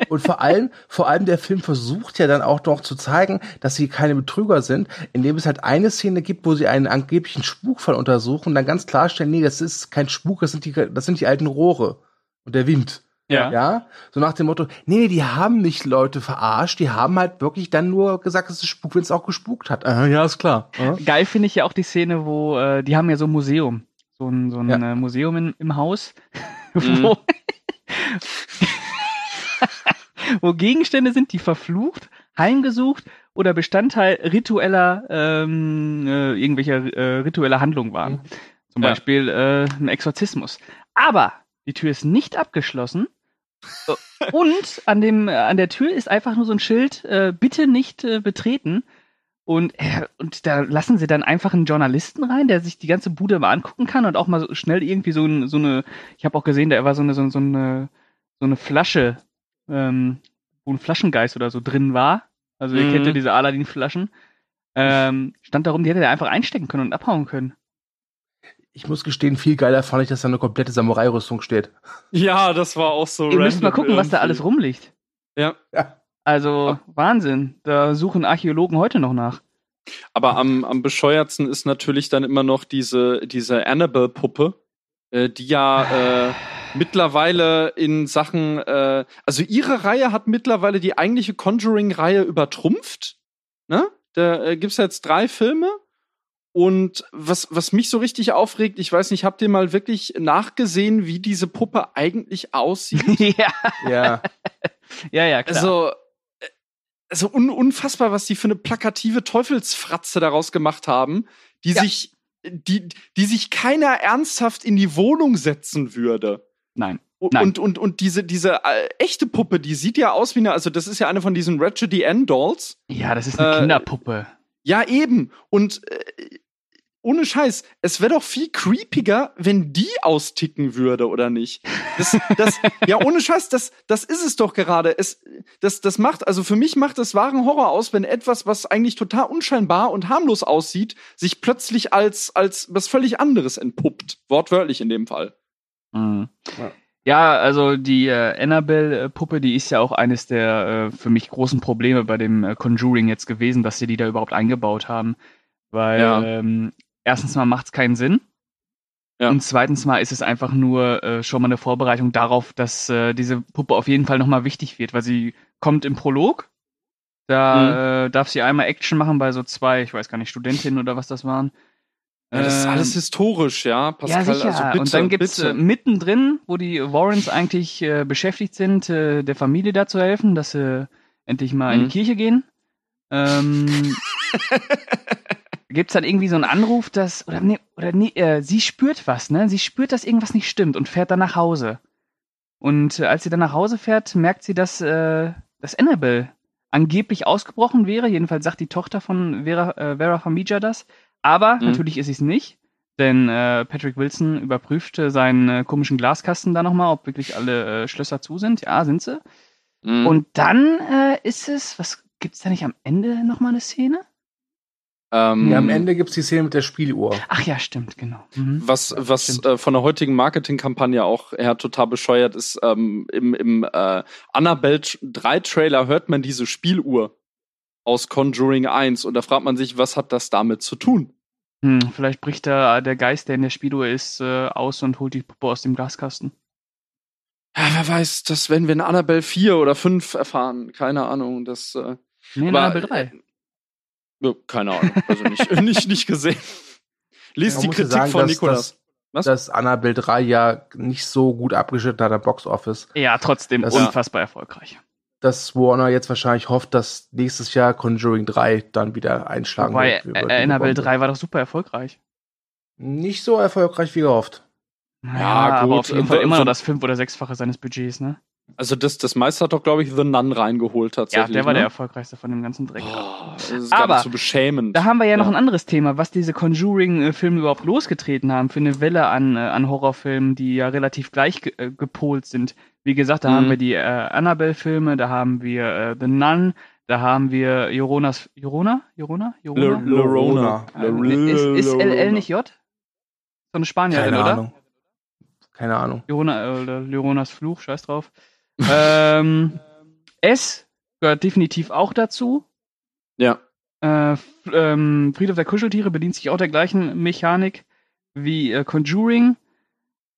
Und vor allem, vor allem der Film versucht ja dann auch noch zu zeigen, dass sie keine Betrüger sind, indem es halt eine Szene gibt, wo sie einen angeblichen Spukfall untersuchen und dann ganz klarstellen, nee, das ist kein Spuk, das sind die, das sind die alten Rohre und der Wind. Ja. Ja, so nach dem Motto, nee, nee, die haben nicht Leute verarscht, die haben halt wirklich dann nur gesagt, es ist Spuk, wenn es auch gespukt hat. Aha, ja, ist klar. Ja. Geil finde ich ja auch die Szene, wo äh, die haben ja so ein Museum. So ein, so ein Ja. äh, Museum in, im Haus, [laughs] Mhm. wo, [laughs] wo Gegenstände sind, die verflucht, heimgesucht oder Bestandteil ritueller, ähm, äh, irgendwelcher äh, ritueller Handlungen waren. Mhm. Zum Ja. Beispiel äh, ein Exorzismus. Aber die Tür ist nicht abgeschlossen. Und an, dem, äh, an der Tür ist einfach nur so ein Schild, äh, bitte nicht äh, betreten. Und, äh, und da lassen sie dann einfach einen Journalisten rein, der sich die ganze Bude mal angucken kann und auch mal so schnell irgendwie so, ein, so eine, ich habe auch gesehen, da war so eine, so, so eine, so eine Flasche, ähm, wo ein Flaschengeist oder so drin war. Also ihr Mhm. kennt ja diese Aladdin-Flaschen. Ähm, stand darum, die hätte er einfach einstecken können und abhauen können. Ich muss gestehen, viel geiler fand ich, dass da eine komplette Samurai-Rüstung steht. Ja, das war auch so Ihr müsst mal gucken, was da irgendwie. alles rumliegt. Ja. Ja. Also Wahnsinn. Da suchen Archäologen heute noch nach. Aber am, am bescheuertsten ist natürlich dann immer noch diese, diese Annabelle-Puppe, äh, die ja äh, [sighs] mittlerweile in Sachen, äh, also ihre Reihe hat mittlerweile die eigentliche Conjuring-Reihe übertrumpft. Ne? Da äh, gibt's jetzt drei Filme. Und was, was mich so richtig aufregt, ich weiß nicht, habt ihr mal wirklich nachgesehen, wie diese Puppe eigentlich aussieht? [laughs] ja, Ja. ja, ja, klar. Also, äh, also un unfassbar, was die für eine plakative Teufelsfratze daraus gemacht haben, die Ja. sich, die, die sich keiner ernsthaft in die Wohnung setzen würde. Nein. Und, Nein. und, und, und diese, diese äh, echte Puppe, die sieht ja aus wie eine, also das ist ja eine von diesen Ratchet Ann Dolls. Ja, das ist eine Äh, Kinderpuppe. Ja, eben. Und, äh, ohne Scheiß, es wäre doch viel creepiger, wenn die austicken würde, oder nicht? Das, das, ja, ohne Scheiß, das, das ist es doch gerade. Es, das, das macht, also für mich macht das wahren Horror aus, wenn etwas, was eigentlich total unscheinbar und harmlos aussieht, sich plötzlich als, als was völlig anderes entpuppt. Wortwörtlich in dem Fall. Mhm. Ja. Ja, also die äh, Annabelle-Puppe, die ist ja auch eines der äh, für mich großen Probleme bei dem äh, Conjuring jetzt gewesen, dass sie die da überhaupt eingebaut haben. Weil Ja. ähm, erstens mal macht es keinen Sinn. Ja. Und zweitens mal ist es einfach nur äh, schon mal eine Vorbereitung darauf, dass äh, diese Puppe auf jeden Fall nochmal wichtig wird, weil sie kommt im Prolog. Da äh, darf sie einmal Action machen bei so zwei, ich weiß gar nicht, Studentinnen oder was das waren. Ja, das ist Ähm, alles historisch, ja, Pascal. ja, sicher. Also bitte, und dann gibt's bitte. äh, mittendrin, wo die Warrens eigentlich äh, beschäftigt sind, äh, der Familie da zu helfen, dass sie endlich mal in Mhm. die Kirche gehen. Ähm, [laughs] gibt's dann irgendwie so einen Anruf, dass oder nee, oder nee, äh, sie spürt was, ne? Sie spürt, dass irgendwas nicht stimmt und fährt dann nach Hause. Und äh, als sie dann nach Hause fährt, merkt sie, dass äh, dass Annabelle angeblich ausgebrochen wäre. Jedenfalls sagt die Tochter von Vera, äh, Vera Farmiga das. Aber Mhm. natürlich ist sie es nicht. Denn äh, Patrick Wilson überprüfte seinen äh, komischen Glaskasten da nochmal, ob wirklich alle äh, Schlösser zu sind. Ja, sind sie. Mhm. Und dann äh, ist es, was gibt's da nicht am Ende nochmal eine Szene? Ähm, Ja, am Ende gibt's die Szene mit der Spieluhr. Ach ja, stimmt, genau. Mhm. Was, was Stimmt. äh, von der heutigen Marketingkampagne auch her total bescheuert ist, ähm, im, im äh, Annabelle 3 Trailer hört man diese Spieluhr aus Conjuring 1 und da fragt man sich, was hat das damit zu tun? Hm, vielleicht bricht da der Geist, der in der Spieluhr ist, äh, aus und holt die Puppe aus dem Glaskasten. Ja, wer weiß, das werden wir in Annabelle 4 oder 5 erfahren. Keine Ahnung. Das, äh, Nee, Aber, Annabelle 3. ja, keine Ahnung. Also nicht, [laughs] nicht, nicht gesehen. Lies Man die ja Kritik sagen, von dass- Nikolas. Was? Dass Annabelle 3 ja nicht so gut abgeschnitten hat am Box Office. Ja, trotzdem Das- unfassbar erfolgreich. Dass Warner jetzt wahrscheinlich hofft, dass nächstes Jahr Conjuring 3 dann wieder einschlagen Wobei wird. äh, Annabelle 3 war doch super erfolgreich. Nicht so erfolgreich wie gehofft. Ja, aber gut, auf jeden Fall immer so- noch das fünf- oder sechsfache seines Budgets, ne? Also das, das meiste hat doch, glaube ich, The Nun reingeholt Ja, tatsächlich. der war ne? der erfolgreichste von dem ganzen Dreck. Oh, das ist Aber geradezu beschämend. Da haben wir ja noch Ja. ein anderes Thema, was diese Conjuring-Filme überhaupt losgetreten haben für eine Welle an, äh, an Horrorfilmen, die ja relativ gleich ge äh, gepolt sind. Wie gesagt, da Mhm. haben wir die äh, Annabelle-Filme, da haben wir äh, The Nun, da haben wir Joronas, Jorona? Jorona? Jorona? Lorona. Nee, ist, ist LL nicht J? So eine Spanierin, Keine oder? Ahnung. Keine Ahnung. Jorona, äh, oder Leonas Fluch, scheiß drauf. Ähm, S gehört definitiv auch dazu. Ja. Äh, ähm, Friedhof der Kuscheltiere bedient sich auch der gleichen Mechanik wie äh, Conjuring.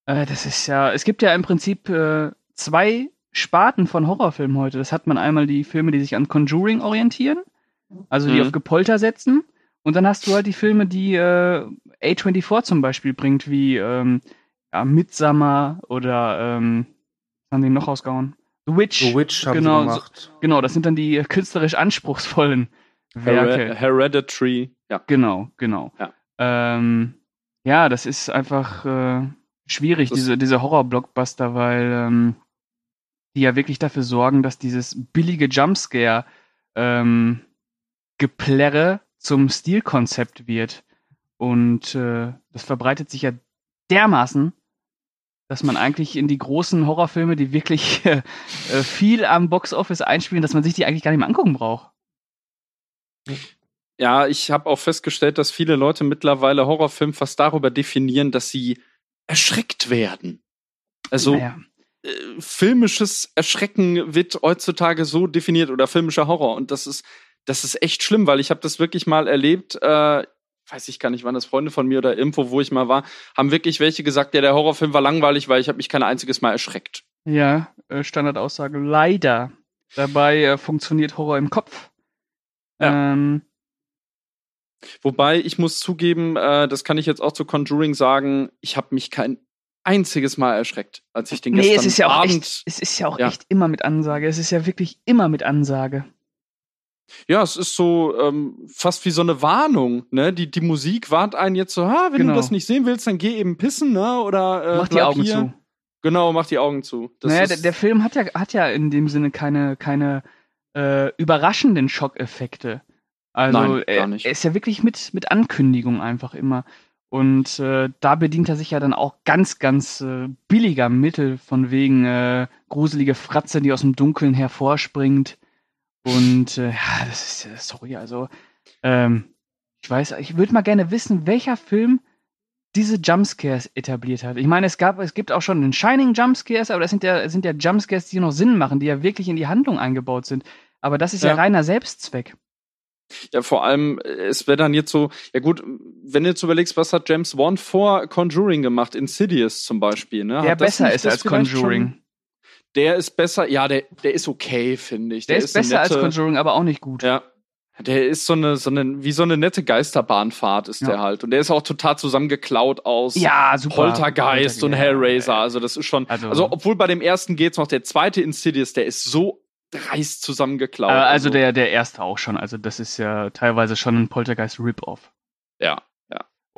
Äh, das ist ja, es gibt ja im Prinzip äh, zwei Sparten von Horrorfilmen heute. Das hat man einmal die Filme, die sich an Conjuring orientieren, also die Mhm. auf Gepolter setzen. Und dann hast du halt die Filme, die äh, A24 zum Beispiel bringt, wie ähm, ja, Midsummer oder ähm, was haben die noch rausgehauen? The Witch. The Witch haben Genau, sie so- gemacht. Genau, das sind dann die äh, künstlerisch anspruchsvollen Werke. Her Hereditary. Ja. Genau, genau. Ja. Ähm, ja, das ist einfach äh, schwierig, Das- diese, diese Horror-Blockbuster, weil ähm, die ja wirklich dafür sorgen, dass dieses billige Jumpscare ähm, Geplärre zum Stilkonzept wird. Und äh, das verbreitet sich ja dermaßen, dass man eigentlich in die großen Horrorfilme, die wirklich [laughs] äh, viel am Box-Office einspielen, dass man sich die eigentlich gar nicht mehr angucken braucht. Ja, ich habe auch festgestellt, dass viele Leute mittlerweile Horrorfilm fast darüber definieren, dass sie erschreckt werden. Also Naja. äh, filmisches Erschrecken wird heutzutage so definiert oder filmischer Horror und das ist das ist echt schlimm, weil ich habe das wirklich mal erlebt. Äh, weiß ich gar nicht, wann das Freunde von mir oder irgendwo, wo ich mal war, haben wirklich welche gesagt, ja, der Horrorfilm war langweilig, weil ich habe mich kein einziges Mal erschreckt. Ja, äh, Standardaussage. Leider. Dabei äh, funktioniert Horror im Kopf. Ja. Ähm, Wobei ich muss zugeben, äh, das kann ich jetzt auch zu Conjuring sagen, ich habe mich kein einziges Mal erschreckt, als ich den nee, gestern es ist ja auch Abend. echt, es ist ja auch Ja. echt immer mit Ansage. Es ist ja wirklich immer mit Ansage. Ja, es ist so ähm, fast wie so eine Warnung, ne? Die, die Musik warnt einen jetzt so, ha, wenn Genau. du das nicht sehen willst, dann geh eben pissen, ne? Oder äh, Mach die Augen hier. zu. Genau, mach die Augen zu. Das naja, der, der Film hat ja, hat ja in dem Sinne keine, keine äh, überraschenden Schockeffekte. Also Nein, er, er ist ja wirklich mit, mit Ankündigung einfach immer. Und äh, da bedient er sich ja dann auch ganz, ganz äh, billiger Mittel von wegen äh, gruselige Fratze, die aus dem Dunkeln hervorspringt. Und äh, ja, das ist, sorry, also ähm, ich weiß, ich würde mal gerne wissen, welcher Film diese Jumpscares etabliert hat. Ich meine, es gab, es gibt auch schon den Shining Jumpscares, aber das sind ja, sind ja Jumpscares, die noch Sinn machen, die ja wirklich in die Handlung eingebaut sind. Aber das ist ja, Ja. reiner Selbstzweck. Ja, vor allem, äh, es wäre dann jetzt so, ja gut, wenn du jetzt überlegst, was hat James Wan vor Conjuring gemacht, Insidious zum Beispiel, ne? Der Hat das besser ist als Conjuring. Der ist besser, ja, der, der ist okay, finde ich. Der, ist, eine besser als nette- Conjuring, aber auch nicht gut. Ja. Der ist so eine, so eine, wie so eine nette Geisterbahnfahrt ist Ja. der halt. Und der ist auch total zusammengeklaut aus Ja, super. Poltergeist und Hellraiser. Also das ist schon, Also- also, obwohl bei dem ersten geht's noch, der zweite Insidious, der ist so dreist zusammengeklaut. Äh, also der, der erste auch schon. Also das ist ja teilweise schon ein Poltergeist-Rip-Off. Ja.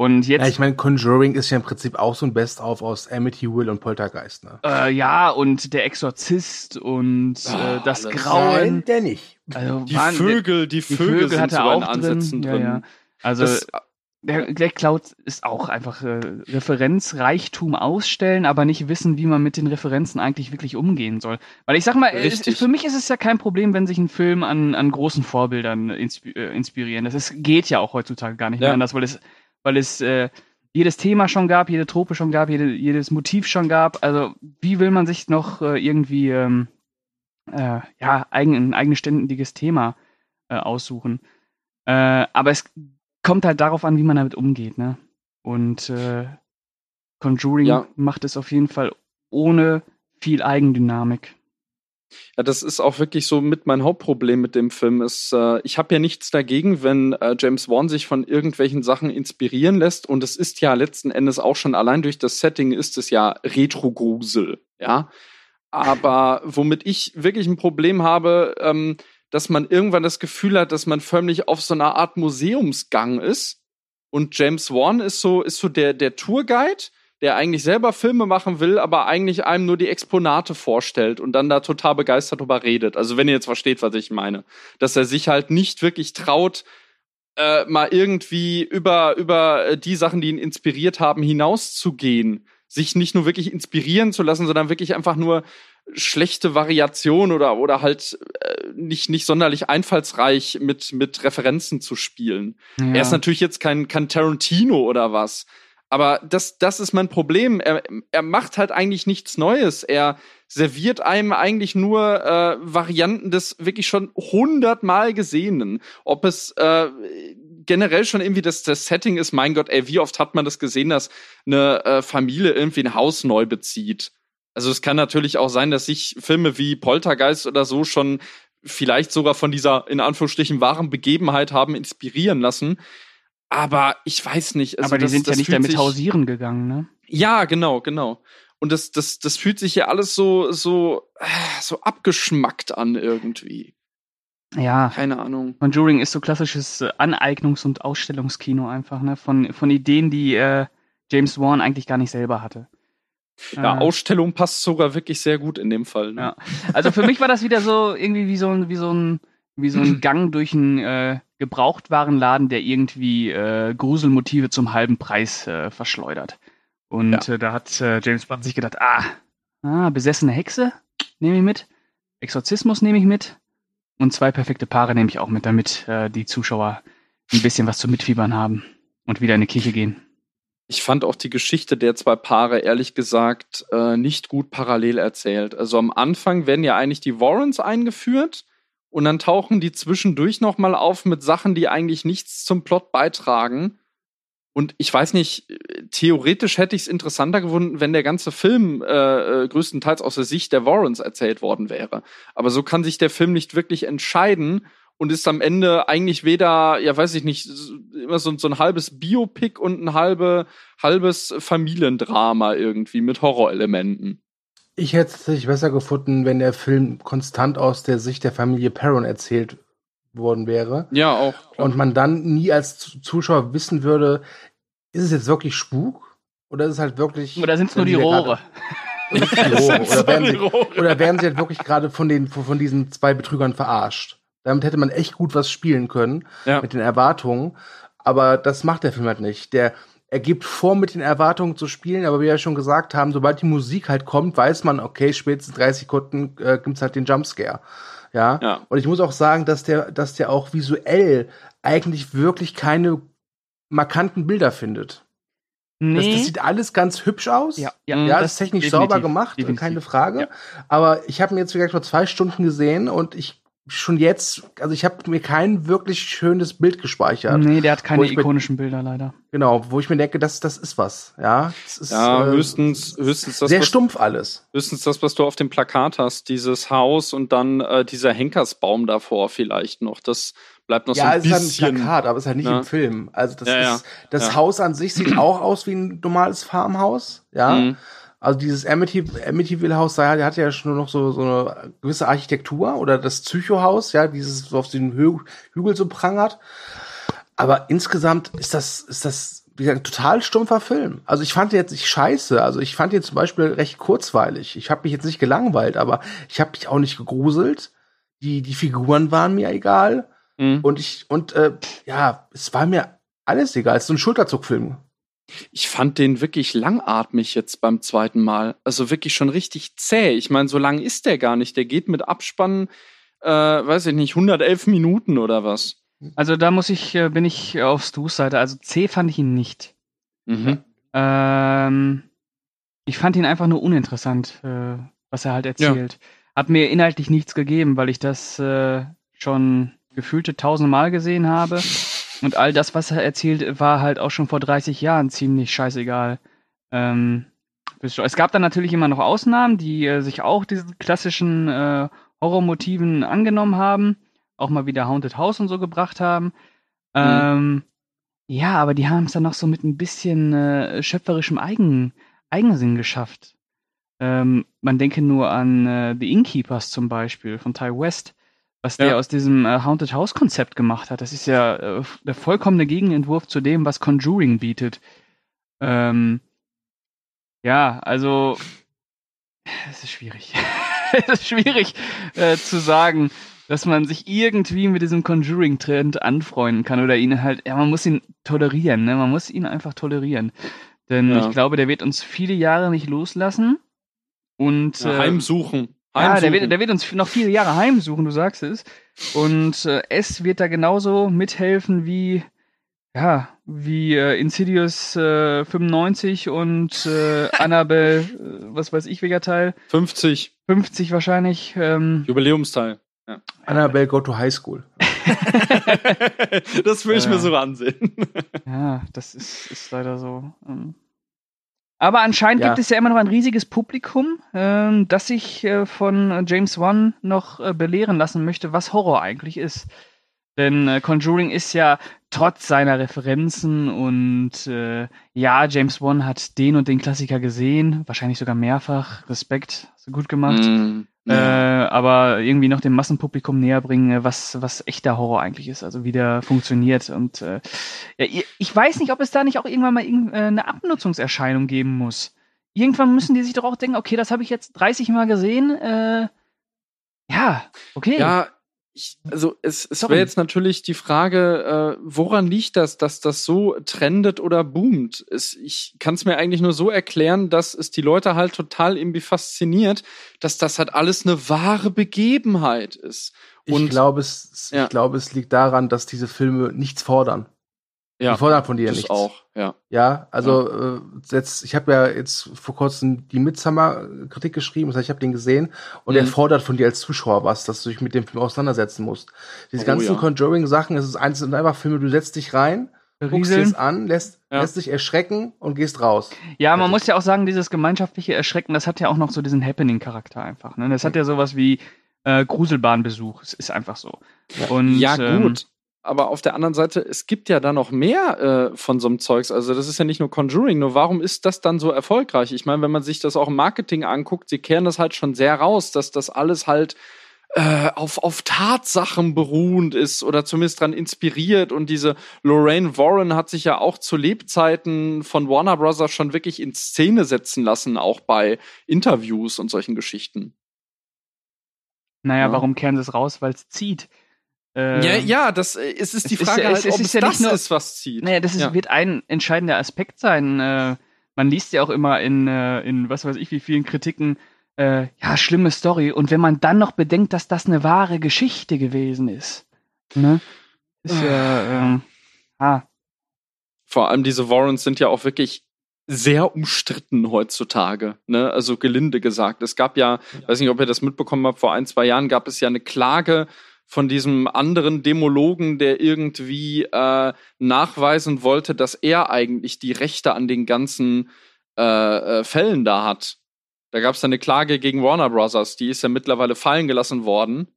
Und jetzt, Ja, ich meine, Conjuring ist ja im Prinzip auch so ein Best-of aus Amityville und Poltergeist, ne? äh, ja, und der Exorzist und äh, Ah, das. Grauen. Nein, der nicht. Also Die Wahnsinn. Vögel, die die Vögel, Vögel sind er in auch Ansätzen drin. drin. Ja, ja. Also Das, der Black Cloud ist auch einfach äh, Referenzreichtum ausstellen, aber nicht wissen, wie man mit den Referenzen eigentlich wirklich umgehen soll. Weil ich sag mal, Richtig. für mich ist es ja kein Problem, wenn sich ein Film an, an großen Vorbildern inspi äh, inspirieren. Das ist, geht ja auch heutzutage gar nicht mehr Ja. anders, weil es, weil es äh, jedes Thema schon gab, jede Trope schon gab, jede, jedes Motiv schon gab. Also wie will man sich noch äh, irgendwie ähm, äh, ja, eigen, ein eigenständiges Thema äh, aussuchen? Äh, aber es kommt halt darauf an, wie man damit umgeht, ne? Und äh, Conjuring Ja. macht es auf jeden Fall ohne viel Eigendynamik. Ja, das ist auch wirklich so mit mein Hauptproblem mit dem Film. Ist, äh, ich habe ja nichts dagegen, wenn äh, James Wan sich von irgendwelchen Sachen inspirieren lässt. Und es ist ja letzten Endes auch schon allein durch das Setting ist es ja Retro-Grusel, ja. Aber womit ich wirklich ein Problem habe, ähm, dass man irgendwann das Gefühl hat, dass man förmlich auf so einer Art Museumsgang ist. Und James Wan ist so, ist so der, der Tourguide, der eigentlich selber Filme machen will, aber eigentlich einem nur die Exponate vorstellt und dann da total begeistert drüber redet. Also wenn ihr jetzt versteht, was ich meine. Dass er sich halt nicht wirklich traut, äh, mal irgendwie über, über äh, die Sachen, die ihn inspiriert haben, hinauszugehen. Sich nicht nur wirklich inspirieren zu lassen, sondern wirklich einfach nur schlechte Variation oder, oder halt äh, nicht, nicht sonderlich einfallsreich mit, mit Referenzen zu spielen. Ja. Er ist natürlich jetzt kein, kein Tarantino oder was. Aber das, das ist mein Problem. Er, er macht halt eigentlich nichts Neues. Er serviert einem eigentlich nur äh, Varianten des wirklich schon hundertmal Gesehenen. Ob es äh, generell schon irgendwie das, das Setting ist, mein Gott, ey, wie oft hat man das gesehen, dass eine äh, Familie irgendwie ein Haus neu bezieht? Also es kann natürlich auch sein, dass sich Filme wie Poltergeist oder so schon vielleicht sogar von dieser in Anführungsstrichen wahren Begebenheit haben inspirieren lassen. Aber ich weiß nicht. Also aber die das, sind ja das nicht fühlt damit sich- hausieren gegangen, ne? Ja, genau, genau. Und das, das, das fühlt sich ja alles so, so, äh, so abgeschmackt an irgendwie. Ja. Keine Ahnung. Conjuring ist so klassisches äh, Aneignungs- und Ausstellungskino einfach, ne? Von, von Ideen, die äh, James Wan eigentlich gar nicht selber hatte. Ja, Äh, Ausstellung passt sogar wirklich sehr gut in dem Fall. Ne? Ja. Also für mich war das wieder so irgendwie wie so ein, wie so ein, wie so ein [clears throat] Gang durch einen äh, Gebrauchtwarenladen, der irgendwie äh, Gruselmotive zum halben Preis äh, verschleudert. Und äh, da hat äh, James Bond sich gedacht, ah, ah, besessene Hexe nehme ich mit, Exorzismus nehme ich mit und zwei perfekte Paare nehme ich auch mit, damit äh, die Zuschauer ein bisschen was zum Mitfiebern haben und wieder in die Kirche gehen. Ich fand auch die Geschichte der zwei Paare, ehrlich gesagt, äh, nicht gut parallel erzählt. Also am Anfang werden ja eigentlich die Warrens eingeführt und dann tauchen die zwischendurch nochmal auf mit Sachen, die eigentlich nichts zum Plot beitragen. Und ich weiß nicht, äh, theoretisch hätte ich es interessanter gefunden, wenn der ganze Film äh, äh, größtenteils aus der Sicht der Warrens erzählt worden wäre. Aber so kann sich der Film nicht wirklich entscheiden und ist am Ende eigentlich weder, ja weiß ich nicht, immer so, so ein halbes Biopic und ein halbe, halbes Familiendrama irgendwie mit Horrorelementen. Ich hätte es tatsächlich besser gefunden, wenn der Film konstant aus der Sicht der Familie Perron erzählt worden wäre. Ja, auch. klar. Und man dann nie als Zuschauer wissen würde, ist es jetzt wirklich Spuk? Oder ist es halt wirklich. Oder sind es nur die Rohre? gerade- [laughs] die Rohre. Oder werden, sie, Rohre. oder werden sie halt wirklich gerade von, den, von von diesen zwei Betrügern verarscht? Damit hätte man echt gut was spielen können Ja. mit den Erwartungen. Aber das macht der Film halt nicht. Der, er gibt vor, mit den Erwartungen zu spielen, aber wie wir ja schon gesagt haben, sobald die Musik halt kommt, weiß man, okay, spätestens 30 Sekunden äh, gibt's halt den Jumpscare. Ja? Ja. Und ich muss auch sagen, dass der, dass der auch visuell eigentlich wirklich keine markanten Bilder findet. Das, Nee. das sieht alles ganz hübsch aus. ja, Ja, Ja, das ist technisch sauber gemacht, definitiv. keine Frage. Ja. Aber ich habe mir jetzt, wie gesagt, nur zwei Stunden gesehen und ich schon jetzt, also ich habe mir kein wirklich schönes Bild gespeichert. Nee, der hat keine ikonischen Bilder leider. Genau, wo ich mir denke, das, das ist was. Ja, das ist Ja, äh, höchstens, höchstens das, sehr was, stumpf alles. höchstens das, was du auf dem Plakat hast, dieses Haus und dann äh, dieser Henkersbaum davor vielleicht noch. Das bleibt noch Ja, so ein es ist halt bisschen. ein Plakat, aber es ist halt nicht Ja. im Film. Also das Ja, ja. ist, das Ja. Haus an sich sieht auch aus wie ein normales Farmhaus. Ja. Mhm. Also dieses Amity, Amityville-Haus, da hat ja schon noch so, so eine gewisse Architektur oder das Psycho-Haus, ja, dieses so auf den Hü Hügel so prangert. Aber insgesamt ist das, ist das wie gesagt, ein total stumpfer Film. Also ich fand jetzt nicht scheiße. Also ich fand den zum Beispiel recht kurzweilig. Ich habe mich jetzt nicht gelangweilt, aber ich habe mich auch nicht gegruselt. Die, die Figuren waren mir egal. Mhm. Und ich, und äh, ja, es war mir alles egal. Es ist so ein Schulterzugfilm. Ich fand den wirklich langatmig jetzt beim zweiten Mal. Also wirklich schon richtig zäh. Ich meine, so lang ist der gar nicht. Der geht mit Abspann, äh, weiß ich nicht, 111 Minuten oder was. Also da muss ich, äh, bin ich auf Stu's Seite. Also C fand ich ihn nicht. Mhm. Ähm, ich fand ihn einfach nur uninteressant, äh, was er halt erzählt. Hat mir inhaltlich nichts gegeben, weil ich das äh, schon gefühlte tausendmal gesehen habe. Und all das, was er erzählt, war halt auch schon vor 30 Jahren ziemlich scheißegal. Ähm, es gab dann natürlich immer noch Ausnahmen, die äh, sich auch diesen klassischen äh, Horrormotiven angenommen haben, auch mal wieder Haunted House und so gebracht haben. Ähm, ja, aber die haben es dann noch so mit ein bisschen äh, schöpferischem Eigen, Eigensinn geschafft. Ähm, man denke nur an äh, The Innkeepers zum Beispiel von Ty West, was der Ja. aus diesem äh, Haunted House Konzept gemacht hat. Das ist ja äh, der vollkommene Gegenentwurf zu dem, was Conjuring bietet. Ähm, ja, also es ist schwierig. [laughs] es ist schwierig äh, zu sagen, dass man sich irgendwie mit diesem Conjuring-Trend anfreunden kann oder ihn halt, ja, man muss ihn tolerieren, ne? Man muss ihn einfach tolerieren. Denn Ja. ich glaube, der wird uns viele Jahre nicht loslassen. Und Ja, äh, heimsuchen. ja, der wird, der wird uns noch viele Jahre heimsuchen, du sagst es. Und äh, es wird da genauso mithelfen wie, ja, wie äh, Insidious äh, 95 und äh, [laughs] Annabelle, äh, was weiß ich, welcher Teil, 50. 50 wahrscheinlich. Ähm, Jubiläumsteil. Annabelle Go to High School. [laughs] das will ich Ja. mir so ansehen. ja, das ist, ist leider so. Ähm. Aber anscheinend Ja. gibt es ja immer noch ein riesiges Publikum, ähm, das sich äh, von äh, James Wan noch äh, belehren lassen möchte, was Horror eigentlich ist. Denn äh, Conjuring ist ja trotz seiner Referenzen und äh, ja, James Wan hat den und den Klassiker gesehen, wahrscheinlich sogar mehrfach. Respekt, hast du gut gemacht. Mm, Äh, ja. aber irgendwie noch dem Massenpublikum näher bringen, äh, was, was echter Horror eigentlich ist, also wie der funktioniert. Und äh, ja, ich weiß nicht, ob es da nicht auch irgendwann mal äh, eine Abnutzungserscheinung geben muss. Irgendwann müssen die sich doch auch denken, okay, das habe ich jetzt 30 Mal gesehen. Äh, ja, okay. Ja, ich, also es, es wäre jetzt natürlich die Frage, äh, woran liegt das, dass das so trendet oder boomt? Es, ich kann es mir eigentlich nur so erklären, dass es die Leute halt total irgendwie fasziniert, dass das halt alles eine wahre Begebenheit ist. Ich Und- glaube, es, Ja. ich glaube, es liegt daran, dass diese Filme nichts fordern. Ja, Die fordern von dir das nichts. auch, ja. Ja, also Äh, jetzt, ich habe ja jetzt vor kurzem die Midsummer-Kritik geschrieben, das heißt, ich habe den gesehen und er Mhm. fordert von dir als Zuschauer was, dass du dich mit dem Film auseinandersetzen musst. Diese Oh, ganzen ja. Conjuring-Sachen, es ist eins sind einfach Filme, du setzt dich rein, guckst dir es an, lässt, Ja. lässt dich erschrecken und gehst raus. Ja, man Also- muss ja auch sagen, dieses gemeinschaftliche Erschrecken, das hat ja auch noch so diesen Happening-Charakter einfach. Ne? Das hat ja sowas wie äh, Gruselbahnbesuch. Es ist einfach so. Und, ja, ähm, gut. Aber auf der anderen Seite, es gibt ja da noch mehr äh, von so einem Zeugs. Also das ist ja nicht nur Conjuring. Nur warum ist das dann so erfolgreich? Ich meine, wenn man sich das auch im Marketing anguckt, sie kehren das halt schon sehr raus, dass das alles halt äh, auf, auf Tatsachen beruhend ist oder zumindest dran inspiriert. Und diese Lorraine Warren hat sich ja auch zu Lebzeiten von Warner Bros. schon wirklich in Szene setzen lassen, auch bei Interviews und solchen Geschichten. Naja, Ja. warum kehren sie es raus? Weil es zieht. Äh, ja, ja, das äh, es ist die es Frage, ja- halt, es ist ob es ja das nur- ist, was zieht. Naja, das ist, Ja. wird ein entscheidender Aspekt sein. Äh, man liest ja auch immer in, äh, in was weiß ich wie vielen Kritiken, äh, ja, schlimme Story. Und wenn man dann noch bedenkt, dass das eine wahre Geschichte gewesen ist, ne? Ist ja, ähm, ah, Vor allem diese Warrants sind ja auch wirklich sehr umstritten heutzutage. Ne? Also gelinde gesagt. Es gab ja, weiß nicht, ob ihr das mitbekommen habt, vor ein, zwei Jahren gab es ja eine Klage von diesem anderen Demologen, der irgendwie äh, nachweisen wollte, dass er eigentlich die Rechte an den ganzen äh, äh, Fällen da hat. Da gab es eine Klage gegen Warner Brothers, die ist ja mittlerweile fallen gelassen worden.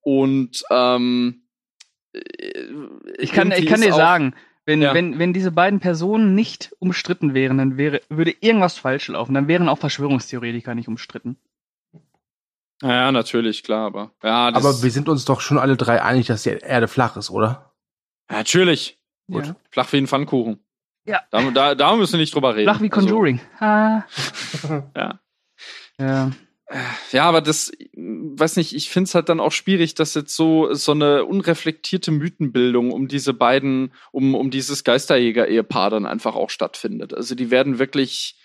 Und ähm, ich kann, ich kann dir sagen, wenn, Ja. wenn, wenn diese beiden Personen nicht umstritten wären, dann wäre, würde irgendwas falsch laufen. Dann wären auch Verschwörungstheoretiker nicht umstritten. Ja, natürlich, klar, aber ja, das, Aber wir sind uns doch schon alle drei einig, dass die Erde flach ist, oder? ja, natürlich. Gut. Gut. Flach wie ein Pfannkuchen. Ja. Da, da, da müssen wir nicht drüber reden. Flach wie Conjuring. ah. [laughs] Also, ja. Ja. ja, aber das, weiß nicht, ich finde es halt dann auch schwierig, dass jetzt so, so eine unreflektierte Mythenbildung um diese beiden, um, um dieses Geisterjäger-Ehepaar dann einfach auch stattfindet. Also die werden wirklich,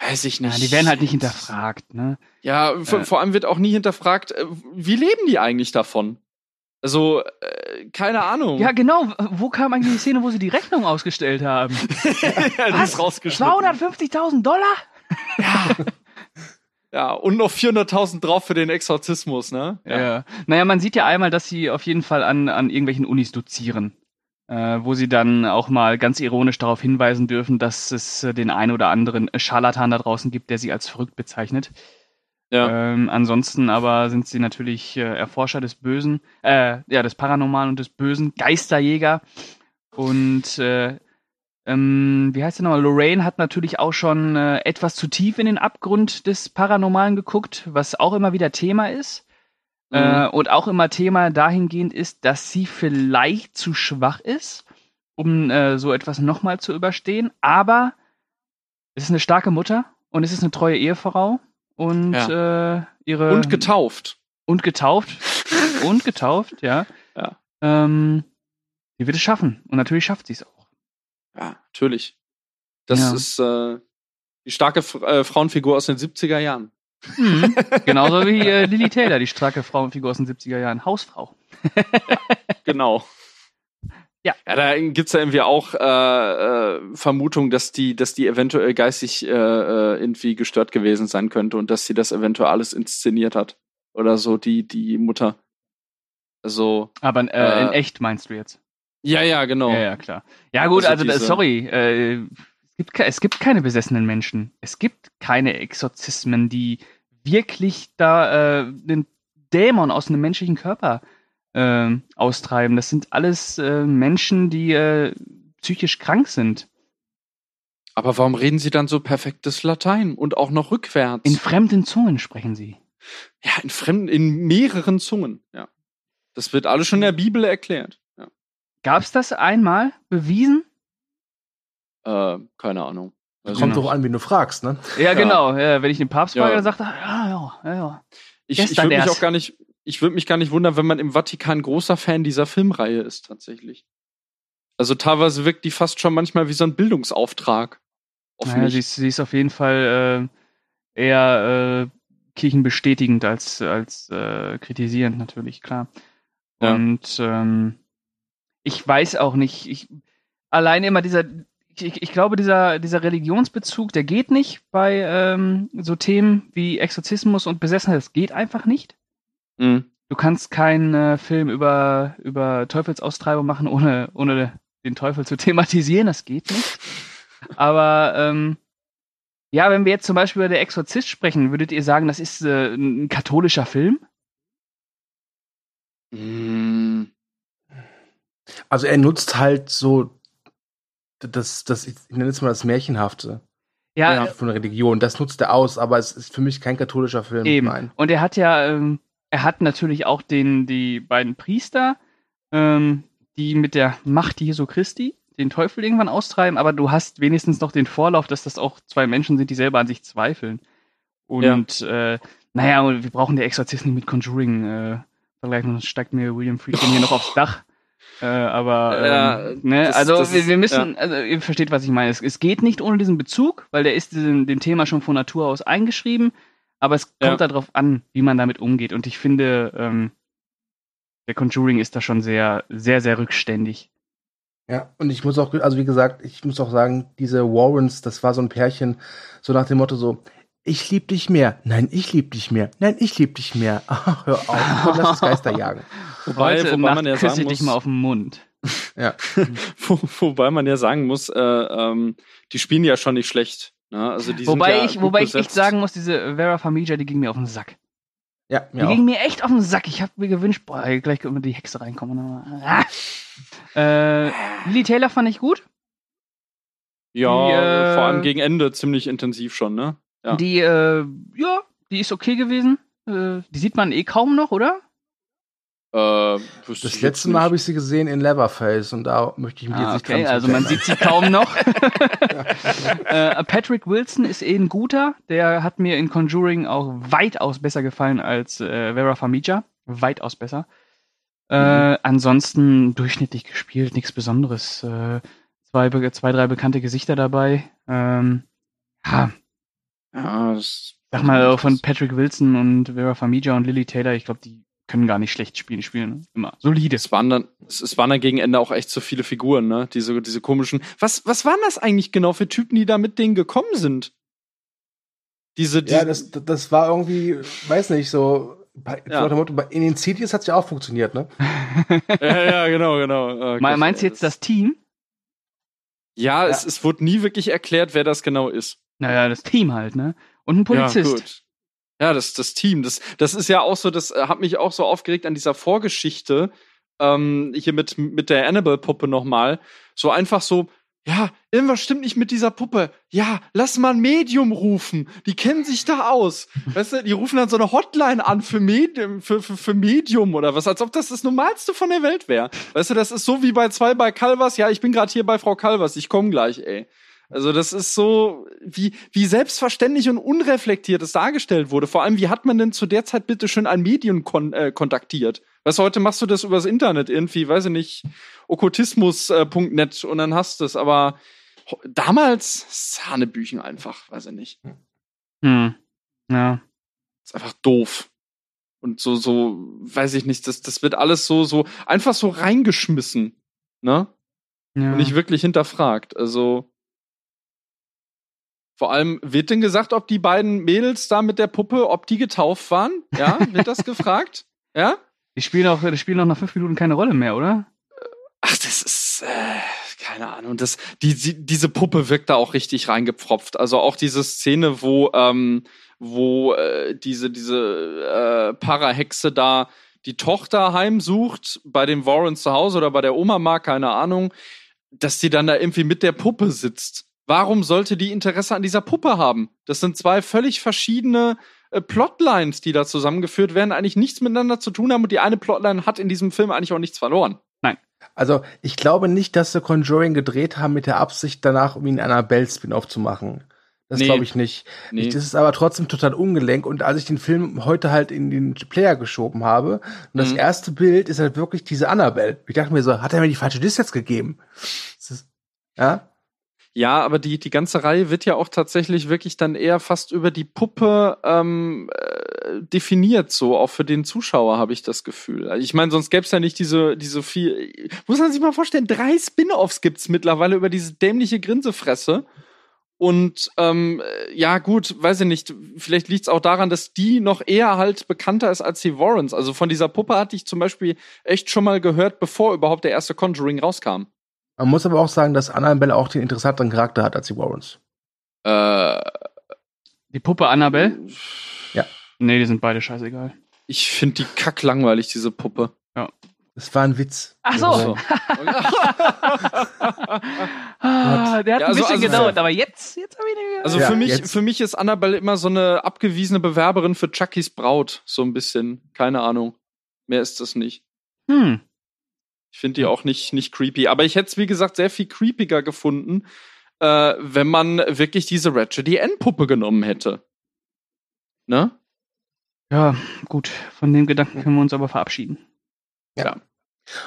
weiß ich ja, nicht. die werden halt nicht hinterfragt, ne? Ja, vor, Äh. vor allem wird auch nie hinterfragt, äh, wie leben die eigentlich davon? Also, äh, keine Ahnung. Ja, genau. Wo kam eigentlich die Szene, wo sie die Rechnung ausgestellt haben? [laughs] ja, rausgeschnitten. 250.000 Dollar? Ja, und noch 400.000 drauf für den Exorzismus, ne? Ja. Naja, man sieht ja einmal, dass sie auf jeden Fall an, an irgendwelchen Unis dozieren. Äh, wo sie dann auch mal ganz ironisch darauf hinweisen dürfen, dass es äh, den einen oder anderen Scharlatan da draußen gibt, der sie als verrückt bezeichnet. Ja. Ähm, ansonsten aber sind sie natürlich äh, Erforscher des Bösen, äh, ja, des Paranormalen und des Bösen, Geisterjäger. Und äh, ähm, wie heißt der nochmal? Lorraine hat natürlich auch schon äh, etwas zu tief in den Abgrund des Paranormalen geguckt, was auch immer wieder Thema ist. Mhm. Äh, und auch immer Thema dahingehend ist, dass sie vielleicht zu schwach ist, um äh, so etwas nochmal zu überstehen. Aber es ist eine starke Mutter und es ist eine treue Ehefrau und äh, ihre Und getauft. und getauft [laughs] und getauft, ja. Ja. Ähm, die wird es schaffen und natürlich schafft sie es auch. Ja, natürlich. Das Ja. ist äh, die starke F äh, Frauenfigur aus den 70er Jahren. Mhm. Genauso wie äh, Lily Taylor, die starke Frauenfigur aus den 70er Jahren, Hausfrau. [laughs] Genau. Ja. ja da gibt's ja irgendwie auch äh, äh, Vermutung, dass die, dass die eventuell geistig äh, äh, irgendwie gestört gewesen sein könnte und dass sie das eventuell alles inszeniert hat. Oder so, die, die Mutter. Also, Aber äh, in Äh, echt meinst du jetzt? ja, ja, genau. Ja, ja, klar. Ja, gut, also, Also diese- sorry. Äh, es, gibt, es gibt keine besessenen Menschen. Es gibt keine Exorzismen, die wirklich da äh, den Dämon aus einem menschlichen Körper äh, austreiben. Das sind alles äh, Menschen, die äh, psychisch krank sind. Aber warum reden sie dann so perfektes Latein und auch noch rückwärts? In fremden Zungen sprechen sie. ja, in fremden, in mehreren Zungen. Ja. Das wird alles schon in der Bibel erklärt. Ja. Gab es das einmal bewiesen? Äh, keine Ahnung. Also Kommt doch an, wen du fragst, ne? Ja, Ja. genau. Ja, wenn ich den Papst Ja. frage, dann sagt er, ja, ja, ja, ja. ich ich würde mich auch gar nicht, ich würde mich gar nicht wundern, wenn man im Vatikan großer Fan dieser Filmreihe ist, tatsächlich. Also teilweise wirkt die fast schon manchmal wie so ein Bildungsauftrag. Auf Naja, sie, ist, sie ist auf jeden Fall äh, eher äh, kirchenbestätigend als, als äh, kritisierend, natürlich, klar. Ja. Und ähm, ich weiß auch nicht, ich, allein immer dieser, ich, ich glaube, dieser, dieser Religionsbezug, der geht nicht bei ähm, so Themen wie Exorzismus und Besessenheit, das geht einfach nicht. Mhm. Du kannst keinen äh, Film über, über Teufelsaustreibung machen, ohne, ohne den Teufel zu [laughs] thematisieren. Das geht nicht. Aber ähm, ja, wenn wir jetzt zum Beispiel über der Exorzist sprechen, würdet ihr sagen, das ist äh, ein katholischer Film? Mhm. Also er nutzt halt so das, das ich nenne es mal das Märchenhafte Ja, von der Religion. Das nutzt er aus, aber es ist für mich kein katholischer Film. eben. Nein. Und er hat ja, ähm, er hat natürlich auch den, die beiden Priester, ähm, die mit der Macht Jesu Christi den Teufel irgendwann austreiben, aber du hast wenigstens noch den Vorlauf, dass das auch zwei Menschen sind, die selber an sich zweifeln. Und äh, naja, wir brauchen der Exorzist nicht mit Conjuring äh, Vergleich steigt mir William Friedkin hier noch aufs Dach. Äh, aber Ja, ähm, ne, das- also das wir, wir müssen, also ihr versteht, was ich meine. Es, es geht nicht ohne diesen Bezug, weil der ist diesem, dem Thema schon von Natur aus eingeschrieben. Aber es Ja. kommt darauf an, wie man damit umgeht. Und ich finde, ähm, der Conjuring ist da schon sehr, sehr, sehr rückständig. Ja, und ich muss auch, also wie gesagt, ich muss auch sagen, diese Warrens, das war so ein Pärchen, so nach dem Motto so, ich lieb dich mehr, nein, ich lieb dich mehr, nein, ich lieb dich mehr. [laughs] Ach, hör auf, komm, lass uns Geister [laughs] jagen. Wobei, Heute wobei man ja sagen ich dich muss, mal auf den Mund. [laughs] Ja, wo, wobei man ja sagen muss, äh, ähm, die spielen ja schon nicht schlecht. Ne? Also die Wobei sind ja ich, wobei ich echt sagen muss, diese Vera Farmiga, die ging mir auf den Sack. ja, Die mir auch. ging mir echt auf den Sack. Ich habe mir gewünscht, boah, gleich kommt die Hexe reinkommen. Ah. Äh, Lily Taylor fand ich gut. Ja, die, äh, vor allem gegen Ende ziemlich intensiv schon, ne? Ja. Die, äh, ja, die ist okay gewesen. Äh, die sieht man eh kaum noch, oder? Äh, Das jetzt letzte Mal habe ich sie gesehen in Leatherface und da möchte ich mich jetzt Ah, nicht okay, dran also man sieht sie kaum noch. [laughs] äh, Patrick Wilson ist eh ein guter. Der hat mir in Conjuring auch weitaus besser gefallen als äh, Vera Farmiga. Weitaus besser. Äh, ansonsten durchschnittlich gespielt, nichts Besonderes. Äh, zwei, zwei, drei bekannte Gesichter dabei. Ähm, ja, Ja, das, sag mal, von Patrick Wilson und Vera Farmiga und Lily Taylor, ich glaube, die können gar nicht schlecht spielen. Spielen immer solide. es waren dann, es, es waren dann gegen Ende auch echt so viele Figuren, ne? Diese, diese komischen. Was, was waren das eigentlich genau für Typen, die da mit denen gekommen sind? Diese, die, Ja, das, das war irgendwie, weiß nicht, so, bei, Ja. in den Cities hat es ja auch funktioniert, ne? [laughs] ja, ja, genau, genau. Me- Gott, Meinst du jetzt das Team? Ja, Es, es wurde nie wirklich erklärt, wer das genau ist. Naja, das Team halt, ne? Und ein Polizist. Ja, gut. Ja, das, das Team, das, das ist ja auch so, das äh, hat mich auch so aufgeregt an dieser Vorgeschichte, ähm, hier mit, mit der Annabelle-Puppe nochmal. So einfach so, ja, irgendwas stimmt nicht mit dieser Puppe. Ja, lass mal ein Medium rufen. Die kennen sich da aus. Weißt du, die rufen dann so eine Hotline an für Medium, für, für, für Medium oder was, als ob das das Normalste von der Welt wäre. Weißt du, das ist so wie bei zwei bei Calvas. Ja, ich bin gerade hier bei Frau Calvas, ich komme gleich, ey. Also das ist so, wie, wie selbstverständlich und unreflektiert es dargestellt wurde. Vor allem, wie hat man denn zu der Zeit bitte schön ein Medium kon äh, kontaktiert? Weißt du, heute machst du das übers Internet irgendwie, weiß ich nicht, okkultismus.net und dann hast du es. Aber damals Sahnebüchen einfach, weiß ich nicht. Hm. Ja. Ist einfach doof. Und so, so, weiß ich nicht, das, das wird alles so, so, einfach so reingeschmissen. Ne? ja. und nicht wirklich hinterfragt. Also vor allem wird denn gesagt, ob die beiden Mädels da mit der Puppe, ob die getauft waren? Ja, wird das [laughs] gefragt? Ja? die spielen auch, die spielen auch nach fünf Minuten keine Rolle mehr, oder? Ach, das ist äh, keine Ahnung. Das, die, die, diese Puppe wirkt da auch richtig reingepfropft. Also auch diese Szene, wo ähm, wo äh, diese diese äh, Parahexe da die Tochter heimsucht bei den Warrens zu Hause oder bei der Oma mal, keine Ahnung, dass die dann da irgendwie mit der Puppe sitzt. Warum sollte die Interesse an dieser Puppe haben? Das sind zwei völlig verschiedene äh, Plotlines, die da zusammengeführt werden, eigentlich nichts miteinander zu tun haben und die eine Plotline hat in diesem Film eigentlich auch nichts verloren. Also, ich glaube nicht, dass sie Conjuring gedreht haben mit der Absicht, danach um ihn Annabelle-Spin-Off zu machen. Das Nee. glaube ich nicht. Nee. Das ist aber trotzdem total ungelenk. Und als ich den Film heute halt in den Player geschoben habe, und das Mhm. erste Bild ist halt wirklich diese Annabelle. Ich dachte mir so, hat er mir die falsche Disc jetzt gegeben? Das ist, ja? Ja, aber die, die ganze Reihe wird ja auch tatsächlich wirklich dann eher fast über die Puppe ähm, äh, definiert, so auch für den Zuschauer habe ich das Gefühl. Also ich meine, sonst gäbe es ja nicht diese, diese viel. Muss man sich mal vorstellen, drei Spin-offs gibt's mittlerweile über diese dämliche Grinsefresse. Und ähm, äh, ja, gut, weiß ich nicht, vielleicht liegt's auch daran, dass die noch eher halt bekannter ist als die Warrens. Also von dieser Puppe hatte ich zum Beispiel echt schon mal gehört, bevor überhaupt der erste Conjuring rauskam. Man muss aber auch sagen, dass Annabelle auch den interessanteren Charakter hat als die Warrens. Äh, Die Puppe Annabelle? Ja. Nee, die sind beide scheißegal. Ich finde die kacklangweilig, diese Puppe. Das war ein Witz. Ach so. Also, [laughs] Ah, der hat Ja, ein also- bisschen also- gedauert, aber jetzt, jetzt habe ich den Also Ja, für mich, jetzt- für mich ist Annabelle immer so eine abgewiesene Bewerberin für Chuckys Braut, so ein bisschen. Keine Ahnung. Mehr ist das nicht. Hm. Ich finde die auch nicht, nicht creepy. Aber ich hätte es, wie gesagt, sehr viel creepiger gefunden, äh, wenn man wirklich diese Ratchet N-Puppe genommen hätte. Ne? Ja, gut. Von dem Gedanken können wir uns aber verabschieden.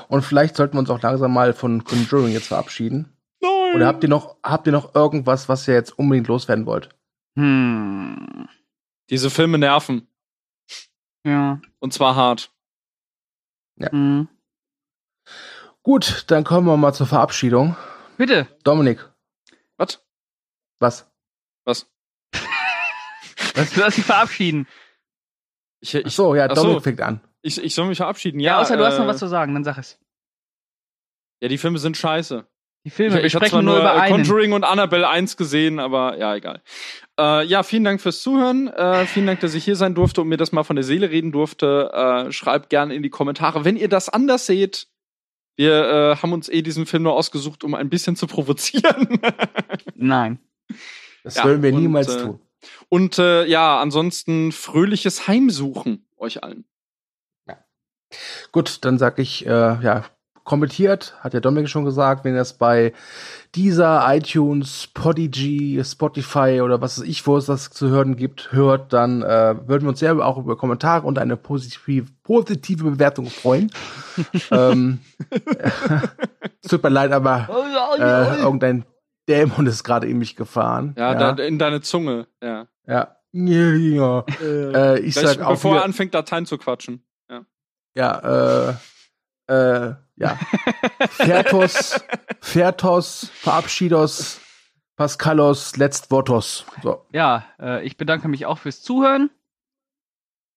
Und vielleicht sollten wir uns auch langsam mal von Conjuring jetzt verabschieden. Nein. Oder habt ihr noch, habt ihr noch irgendwas, was ihr jetzt unbedingt loswerden wollt? Hm. Diese Filme nerven. Ja. Und zwar hart. Hm. Gut, dann kommen wir mal zur Verabschiedung. Bitte. Dominik, Was? was? Was? [laughs] Was du dich verabschieden? Ich, Ach ich, so, ja, ach so. Dominik fängt an. ich, ich soll mich verabschieden. Ja, Ja, außer du hast noch äh, was zu sagen, dann sag es. Ja, die Filme sind scheiße. Die Filme, wir ich habe sprechen zwar nur nur über äh, einen. Conjuring und Annabelle 1 gesehen, aber ja, egal. Äh, ja, vielen Dank fürs Zuhören. Äh, vielen Dank, dass ich hier sein durfte und mir das mal von der Seele reden durfte. Äh, schreibt gerne in die Kommentare, wenn ihr das anders seht. Wir äh, haben uns eh diesen Film nur ausgesucht, um ein bisschen zu provozieren. [laughs] Nein. Das Ja, würden wir und, niemals äh, tun. und äh, ja, ansonsten fröhliches Heimsuchen euch allen. Gut, dann sag ich, äh, ja, kommentiert, hat der Dominik schon gesagt, wenn ihr es bei dieser iTunes, Podigy, Spotify oder was weiß ich, wo es das zu hören gibt, hört, dann äh, würden wir uns sehr auch über Kommentare und eine positive, positive Bewertung freuen. [laughs] ähm, es [laughs] tut mir leid, aber äh, irgendein Dämon ist gerade in mich gefahren. Ja, ja, Da, in deine Zunge. Ja. ja. ja, ja. Äh, ich Gleich, sag auch bevor er anfängt, Dateien zu quatschen. Ja, äh, äh, ja. Fertos, Fertos, Verabschiedos, Pascalos, Letztwortos. So. Ja, äh, ich bedanke mich auch fürs Zuhören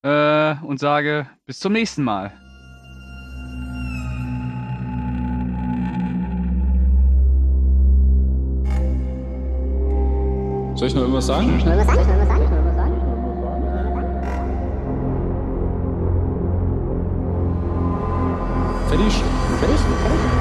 äh, und sage bis zum nächsten Mal. Soll ich noch irgendwas sagen? Риша. Конечно, конечно.